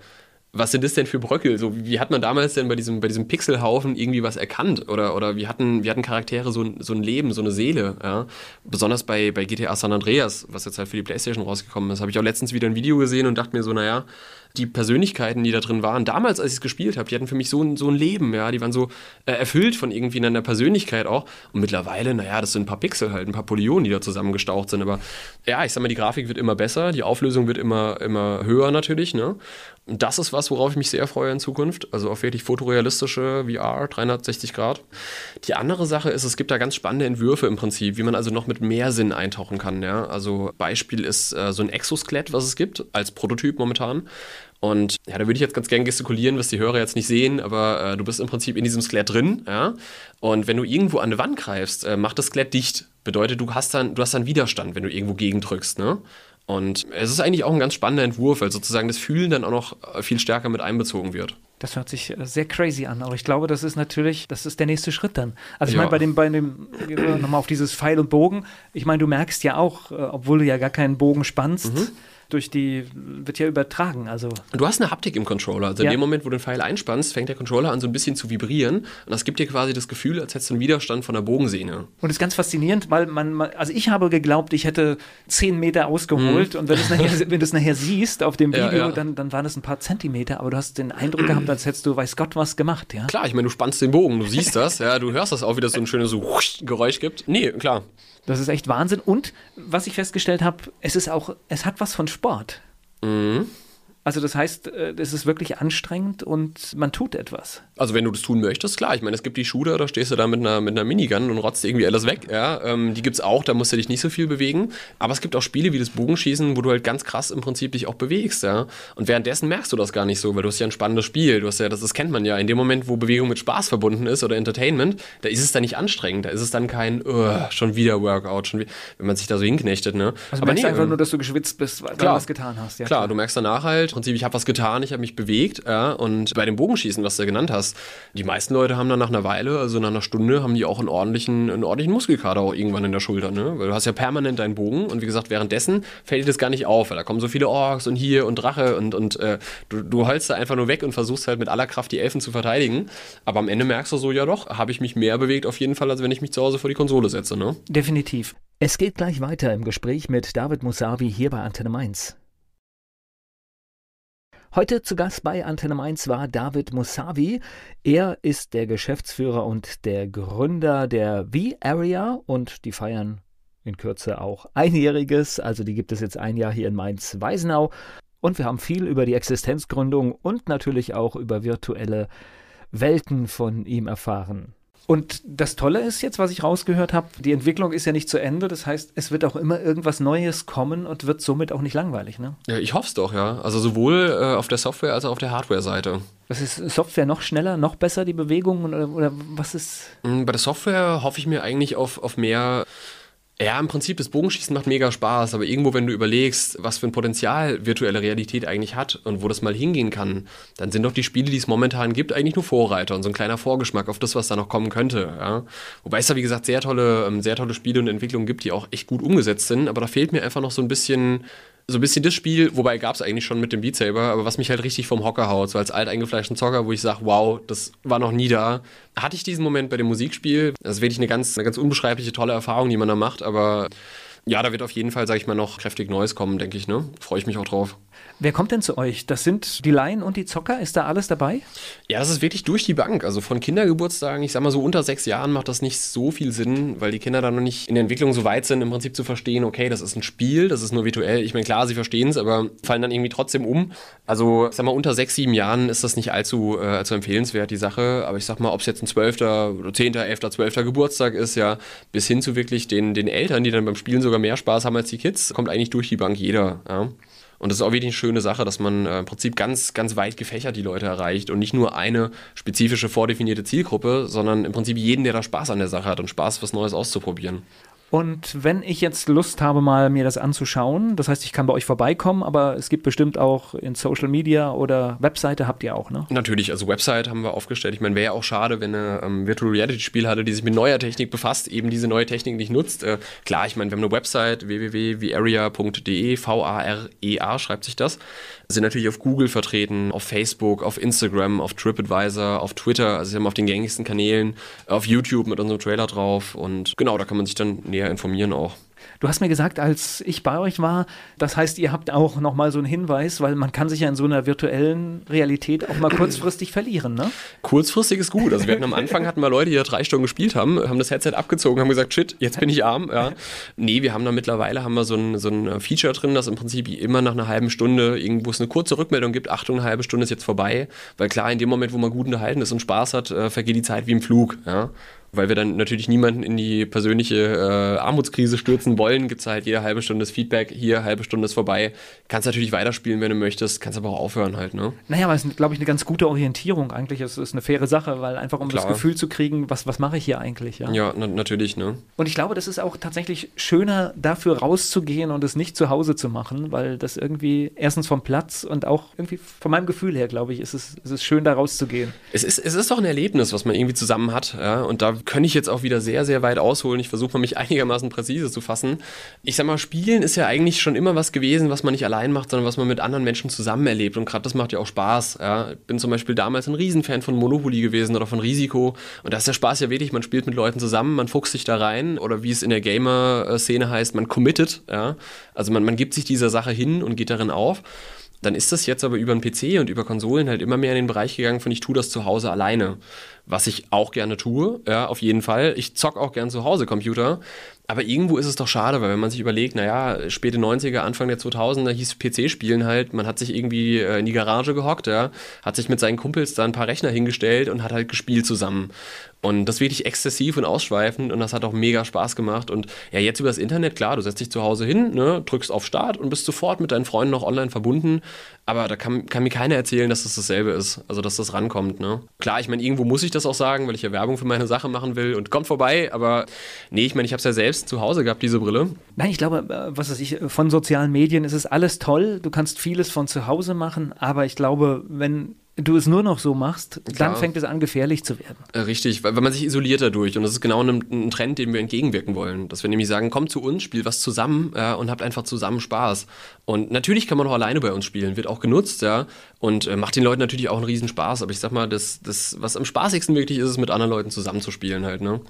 was sind das denn für Bröckel? So, wie hat man damals denn bei diesem, bei diesem Pixelhaufen irgendwie was erkannt? Oder, oder wie, hatten, wie hatten Charaktere so ein, so ein Leben, so eine Seele? Ja? Besonders bei, bei GTA San Andreas, was jetzt halt für die Playstation rausgekommen ist, habe ich auch letztens wieder ein Video gesehen und dachte mir so, naja, die Persönlichkeiten, die da drin waren, damals, als ich es gespielt habe, die hatten für mich so ein, so ein Leben, ja, die waren so äh, erfüllt von irgendwie einer Persönlichkeit auch. Und mittlerweile, naja, das sind ein paar Pixel halt, ein paar Polygonen, die da zusammengestaucht sind. Aber ja, ich sag mal, die Grafik wird immer besser, die Auflösung wird immer, immer höher natürlich, ne? Das ist was, worauf ich mich sehr freue in Zukunft. Also auf wirklich fotorealistische VR, 360 Grad. Die andere Sache ist, es gibt da ganz spannende Entwürfe im Prinzip, wie man also noch mit mehr Sinn eintauchen kann. Ja? Also Beispiel ist äh, so ein Exoskelett, was es gibt, als Prototyp momentan. Und ja, da würde ich jetzt ganz gern gestikulieren, was die Hörer jetzt nicht sehen, aber äh, du bist im Prinzip in diesem Skelett drin, ja. Und wenn du irgendwo an eine Wand greifst, äh, macht das Skelett dicht. Bedeutet, du hast dann, du hast dann Widerstand, wenn du irgendwo gegendrückst, ne? Und es ist eigentlich auch ein ganz spannender Entwurf, weil sozusagen das Fühlen dann auch noch äh, viel stärker mit einbezogen wird. Das hört sich äh, sehr crazy an, aber ich glaube, das ist natürlich, das ist der nächste Schritt dann. Also ich ja. meine, bei dem, bei dem, nochmal auf dieses Pfeil und Bogen, ich meine, du merkst ja auch, äh, obwohl du ja gar keinen Bogen spannst, mhm durch die, wird ja übertragen. Also. Du hast eine Haptik im Controller. Also ja. in dem Moment, wo du den Pfeil einspannst, fängt der Controller an so ein bisschen zu vibrieren. Und das gibt dir quasi das Gefühl, als hättest du einen Widerstand von der Bogensehne. Und das ist ganz faszinierend, weil man, also ich habe geglaubt, ich hätte zehn Meter ausgeholt. Mhm. Und wenn du es nachher, nachher siehst auf dem Video, ja, ja. Dann, dann waren es ein paar Zentimeter. Aber du hast den Eindruck gehabt, als hättest du, weiß Gott, was gemacht. Ja? Klar, ich meine, du spannst den Bogen, du siehst das, ja, du hörst das auch, wie das so ein schönes so Geräusch gibt. Nee, klar. Das ist echt Wahnsinn. Und was ich festgestellt habe, es ist auch, es hat was von Sport. Mhm. Also das heißt, äh, es ist wirklich anstrengend und man tut etwas. Also wenn du das tun möchtest, klar. Ich meine, es gibt die Shooter, da stehst du da mit einer, mit einer Minigun und rotzt irgendwie alles weg. Ja, ähm, die es auch, da musst du dich nicht so viel bewegen. Aber es gibt auch Spiele wie das Bogenschießen, wo du halt ganz krass im Prinzip dich auch bewegst. Ja. Und währenddessen merkst du das gar nicht so, weil du hast ja ein spannendes Spiel. Du hast ja, das, das kennt man ja. In dem Moment, wo Bewegung mit Spaß verbunden ist oder Entertainment, da ist es dann nicht anstrengend. Da ist es dann kein, uh, schon wieder Workout, schon wieder, wenn man sich da so hinknechtet. Ne? Also Aber merkst nee, einfach ähm, nur, dass du geschwitzt bist, weil klar, du was getan hast. Ja, klar, klar, du merkst danach halt, Prinzip, ich habe was getan, ich habe mich bewegt. Ja, und bei dem Bogenschießen, was du genannt hast, die meisten Leute haben dann nach einer Weile, also nach einer Stunde, haben die auch einen ordentlichen, einen ordentlichen Muskelkater auch irgendwann in der Schulter. Ne? Weil du hast ja permanent deinen Bogen und wie gesagt, währenddessen fällt dir das gar nicht auf, weil da kommen so viele Orks und hier und Drache und, und äh, du, du holst da einfach nur weg und versuchst halt mit aller Kraft die Elfen zu verteidigen. Aber am Ende merkst du so, ja doch, habe ich mich mehr bewegt auf jeden Fall, als wenn ich mich zu Hause vor die Konsole setze. Ne? Definitiv. Es geht gleich weiter im Gespräch mit David Musavi hier bei Antenne Mainz. Heute zu Gast bei Antenne Mainz war David Musavi. Er ist der Geschäftsführer und der Gründer der V-Area und die feiern in Kürze auch einjähriges. Also die gibt es jetzt ein Jahr hier in Mainz-Weisenau. Und wir haben viel über die Existenzgründung und natürlich auch über virtuelle Welten von ihm erfahren. Und das Tolle ist jetzt, was ich rausgehört habe, die Entwicklung ist ja nicht zu Ende. Das heißt, es wird auch immer irgendwas Neues kommen und wird somit auch nicht langweilig. Ne? Ja, ich hoffe es doch, ja. Also sowohl äh, auf der Software- als auch auf der Hardware-Seite. Was ist Software noch schneller, noch besser, die Bewegungen oder, oder was ist? Hm, bei der Software hoffe ich mir eigentlich auf, auf mehr ja, im Prinzip, das Bogenschießen macht mega Spaß, aber irgendwo, wenn du überlegst, was für ein Potenzial virtuelle Realität eigentlich hat und wo das mal hingehen kann, dann sind doch die Spiele, die es momentan gibt, eigentlich nur Vorreiter und so ein kleiner Vorgeschmack auf das, was da noch kommen könnte. Ja? Wobei es da, wie gesagt, sehr tolle, ähm, sehr tolle Spiele und Entwicklungen gibt, die auch echt gut umgesetzt sind, aber da fehlt mir einfach noch so ein bisschen so ein bisschen das Spiel, wobei gab es eigentlich schon mit dem Beat Saber, aber was mich halt richtig vom Hocker haut, so als alteingefleischten Zocker, wo ich sage, wow, das war noch nie da. Hatte ich diesen Moment bei dem Musikspiel. Das ist wirklich eine ganz, eine ganz unbeschreibliche, tolle Erfahrung, die man da macht, aber ja, da wird auf jeden Fall, sage ich mal, noch kräftig Neues kommen, denke ich. Ne? Freue ich mich auch drauf. Wer kommt denn zu euch? Das sind die Laien und die Zocker? Ist da alles dabei? Ja, das ist wirklich durch die Bank. Also von Kindergeburtstagen, ich sag mal so unter sechs Jahren macht das nicht so viel Sinn, weil die Kinder da noch nicht in der Entwicklung so weit sind, im Prinzip zu verstehen, okay, das ist ein Spiel, das ist nur virtuell. Ich meine, klar, sie verstehen es, aber fallen dann irgendwie trotzdem um. Also, ich sag mal, unter sechs, sieben Jahren ist das nicht allzu, äh, allzu empfehlenswert, die Sache. Aber ich sag mal, ob es jetzt ein zwölfter oder zehnter, elfter, zwölfter Geburtstag ist, ja, bis hin zu wirklich den, den Eltern, die dann beim Spielen sogar mehr Spaß haben als die Kids, kommt eigentlich durch die Bank jeder. Ja. Und das ist auch wirklich eine schöne Sache, dass man äh, im Prinzip ganz, ganz weit gefächert die Leute erreicht und nicht nur eine spezifische vordefinierte Zielgruppe, sondern im Prinzip jeden, der da Spaß an der Sache hat und Spaß, was Neues auszuprobieren. Und wenn ich jetzt Lust habe, mal mir das anzuschauen, das heißt, ich kann bei euch vorbeikommen, aber es gibt bestimmt auch in Social Media oder Webseite habt ihr auch, ne? Natürlich, also Website haben wir aufgestellt. Ich meine, wäre ja auch schade, wenn eine ähm, Virtual Reality Spiel hatte, die sich mit neuer Technik befasst, eben diese neue Technik nicht nutzt. Äh, klar, ich meine, wir haben eine Website www.varea.de, V-A-R-E-A schreibt sich das. Sind natürlich auf Google vertreten, auf Facebook, auf Instagram, auf TripAdvisor, auf Twitter, also haben auf den gängigsten Kanälen, auf YouTube mit unserem Trailer drauf und genau, da kann man sich dann näher informieren auch. Du hast mir gesagt, als ich bei euch war, das heißt, ihr habt auch nochmal so einen Hinweis, weil man kann sich ja in so einer virtuellen Realität auch mal kurzfristig verlieren, ne? Kurzfristig ist gut. Also wir hatten am Anfang hatten wir Leute, die da drei Stunden gespielt haben, haben das Headset abgezogen, haben gesagt, shit, jetzt bin ich arm. Ja. Nee, wir haben da mittlerweile haben wir so ein, so ein Feature drin, das im Prinzip immer nach einer halben Stunde, irgendwo es eine kurze Rückmeldung gibt, Achtung, eine halbe Stunde ist jetzt vorbei. Weil klar, in dem Moment, wo man gut unterhalten ist und Spaß hat, äh, vergeht die Zeit wie im Flug. Ja weil wir dann natürlich niemanden in die persönliche äh, Armutskrise stürzen wollen, gibt es halt jede halbe Stunde das Feedback, hier, halbe Stunde ist vorbei. Kannst natürlich weiterspielen, wenn du möchtest, kannst aber auch aufhören halt, ne? Naja, aber es ist, glaube ich, eine ganz gute Orientierung eigentlich. Es ist eine faire Sache, weil einfach um Klar. das Gefühl zu kriegen, was, was mache ich hier eigentlich, ja? Ja, na natürlich, ne? Und ich glaube, das ist auch tatsächlich schöner, dafür rauszugehen und es nicht zu Hause zu machen, weil das irgendwie erstens vom Platz und auch irgendwie von meinem Gefühl her, glaube ich, ist es, ist es schön, da rauszugehen. Es ist, es ist doch ein Erlebnis, was man irgendwie zusammen hat, ja? Und da könnte ich jetzt auch wieder sehr, sehr weit ausholen. Ich versuche mal, mich einigermaßen präzise zu fassen. Ich sag mal, Spielen ist ja eigentlich schon immer was gewesen, was man nicht allein macht, sondern was man mit anderen Menschen zusammen erlebt. Und gerade das macht ja auch Spaß. Ja? Ich bin zum Beispiel damals ein Riesenfan von Monopoly gewesen oder von Risiko. Und da ist der Spaß ja wirklich, man spielt mit Leuten zusammen, man fuchst sich da rein oder wie es in der Gamer-Szene heißt, man committet. Ja? Also man, man gibt sich dieser Sache hin und geht darin auf. Dann ist das jetzt aber über den PC und über Konsolen halt immer mehr in den Bereich gegangen von ich tue das zu Hause alleine. Was ich auch gerne tue, ja, auf jeden Fall. Ich zock auch gern zu Hause Computer. Aber irgendwo ist es doch schade, weil wenn man sich überlegt, naja, späte 90er, Anfang der 2000er hieß PC-Spielen halt, man hat sich irgendwie äh, in die Garage gehockt, ja, hat sich mit seinen Kumpels da ein paar Rechner hingestellt und hat halt gespielt zusammen. Und das wirklich exzessiv und ausschweifend und das hat auch mega Spaß gemacht. Und ja, jetzt über das Internet, klar, du setzt dich zu Hause hin, ne, drückst auf Start und bist sofort mit deinen Freunden noch online verbunden. Aber da kann, kann mir keiner erzählen, dass das dasselbe ist. Also, dass das rankommt, ne. Klar, ich meine, irgendwo muss ich das auch sagen, weil ich ja Werbung für meine Sache machen will und kommt vorbei. Aber nee, ich meine, ich habe es ja selbst zu Hause gehabt, diese Brille. Nein, ich glaube, äh, was weiß ich, von sozialen Medien ist es alles toll. Du kannst vieles von zu Hause machen. Aber ich glaube, wenn du es nur noch so machst, Klar. dann fängt es an, gefährlich zu werden. Äh, richtig, weil, weil man sich isoliert dadurch. Und das ist genau ein, ein, Trend, dem wir entgegenwirken wollen. Dass wir nämlich sagen, kommt zu uns, spielt was zusammen ja, und habt einfach zusammen Spaß. Und natürlich kann man auch alleine bei uns spielen, wird auch genutzt, ja. Und äh, macht den Leuten natürlich auch einen riesen Spaß. Aber ich sag mal, das, das, was am spaßigsten wirklich ist, ist mit anderen Leuten zusammenzuspielen halt, ne?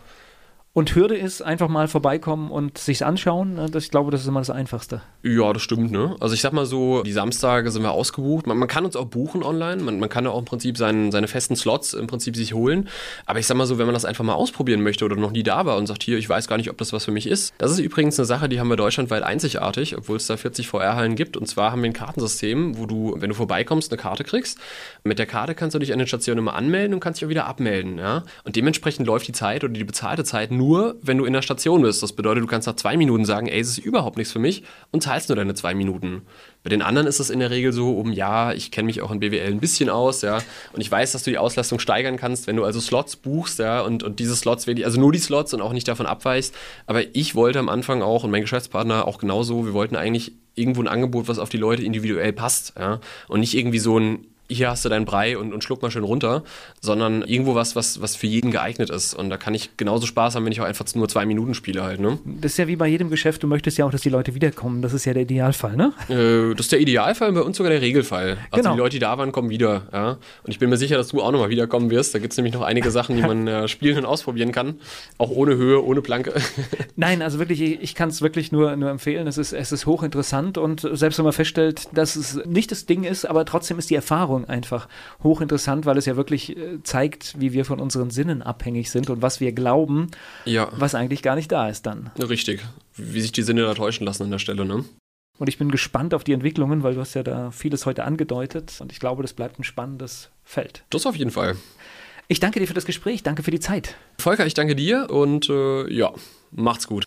Und Hürde ist einfach mal vorbeikommen und sich's anschauen. Ne? Das, ich glaube, das ist immer das Einfachste. Ja, das stimmt, ne? Also ich sag mal so, die Samstage sind wir ausgebucht. Man, man kann uns auch buchen online. Man, man kann ja auch im Prinzip seinen, seine festen Slots im Prinzip sich holen. Aber ich sag mal so, wenn man das einfach mal ausprobieren möchte oder noch nie da war und sagt, hier, ich weiß gar nicht, ob das was für mich ist. Das ist übrigens eine Sache, die haben wir deutschlandweit einzigartig, obwohl es da 40 VR-Hallen gibt. Und zwar haben wir ein Kartensystem, wo du, wenn du vorbeikommst, eine Karte kriegst. Mit der Karte kannst du dich an den Stationen immer anmelden und kannst dich auch wieder abmelden, ja? Und dementsprechend läuft die Zeit oder die bezahlte Zeit nur nur, wenn du in der Station bist. Das bedeutet, du kannst nach zwei Minuten sagen, ey, es ist überhaupt nichts für mich und zahlst nur deine zwei Minuten. Bei den anderen ist es in der Regel so, um ja, ich kenne mich auch in BWL ein bisschen aus, ja, und ich weiß, dass du die Auslastung steigern kannst, wenn du also Slots buchst, ja, und, und diese Slots, also nur die Slots und auch nicht davon abweichst. Aber ich wollte am Anfang auch und mein Geschäftspartner auch genauso, wir wollten eigentlich irgendwo ein Angebot, was auf die Leute individuell passt, ja, und nicht irgendwie so ein hier hast du deinen Brei und, und schluck mal schön runter, sondern irgendwo was, was, was für jeden geeignet ist. Und da kann ich genauso Spaß haben, wenn ich auch einfach nur zwei Minuten spiele halt. Ne? Das ist ja wie bei jedem Geschäft, du möchtest ja auch, dass die Leute wiederkommen. Das ist ja der Idealfall, ne? Äh, das ist der Idealfall und bei uns sogar der Regelfall. Also genau. die Leute, die da waren, kommen wieder. Ja? Und ich bin mir sicher, dass du auch nochmal wiederkommen wirst. Da gibt es nämlich noch einige Sachen, die man äh, spielen und ausprobieren kann. Auch ohne Höhe, ohne Planke. Nein, also wirklich, ich kann es wirklich nur, nur empfehlen. Es ist, es ist hochinteressant und selbst wenn man feststellt, dass es nicht das Ding ist, aber trotzdem ist die Erfahrung einfach hochinteressant, weil es ja wirklich äh, zeigt, wie wir von unseren Sinnen abhängig sind und was wir glauben, ja. was eigentlich gar nicht da ist dann. Richtig. Wie sich die Sinne da täuschen lassen an der Stelle, ne? Und ich bin gespannt auf die Entwicklungen, weil du hast ja da vieles heute angedeutet und ich glaube, das bleibt ein spannendes Feld. Das auf jeden Fall. Ich danke dir für das Gespräch, danke für die Zeit. Volker, ich danke dir und äh, ja, macht's gut.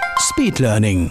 Speedlearning.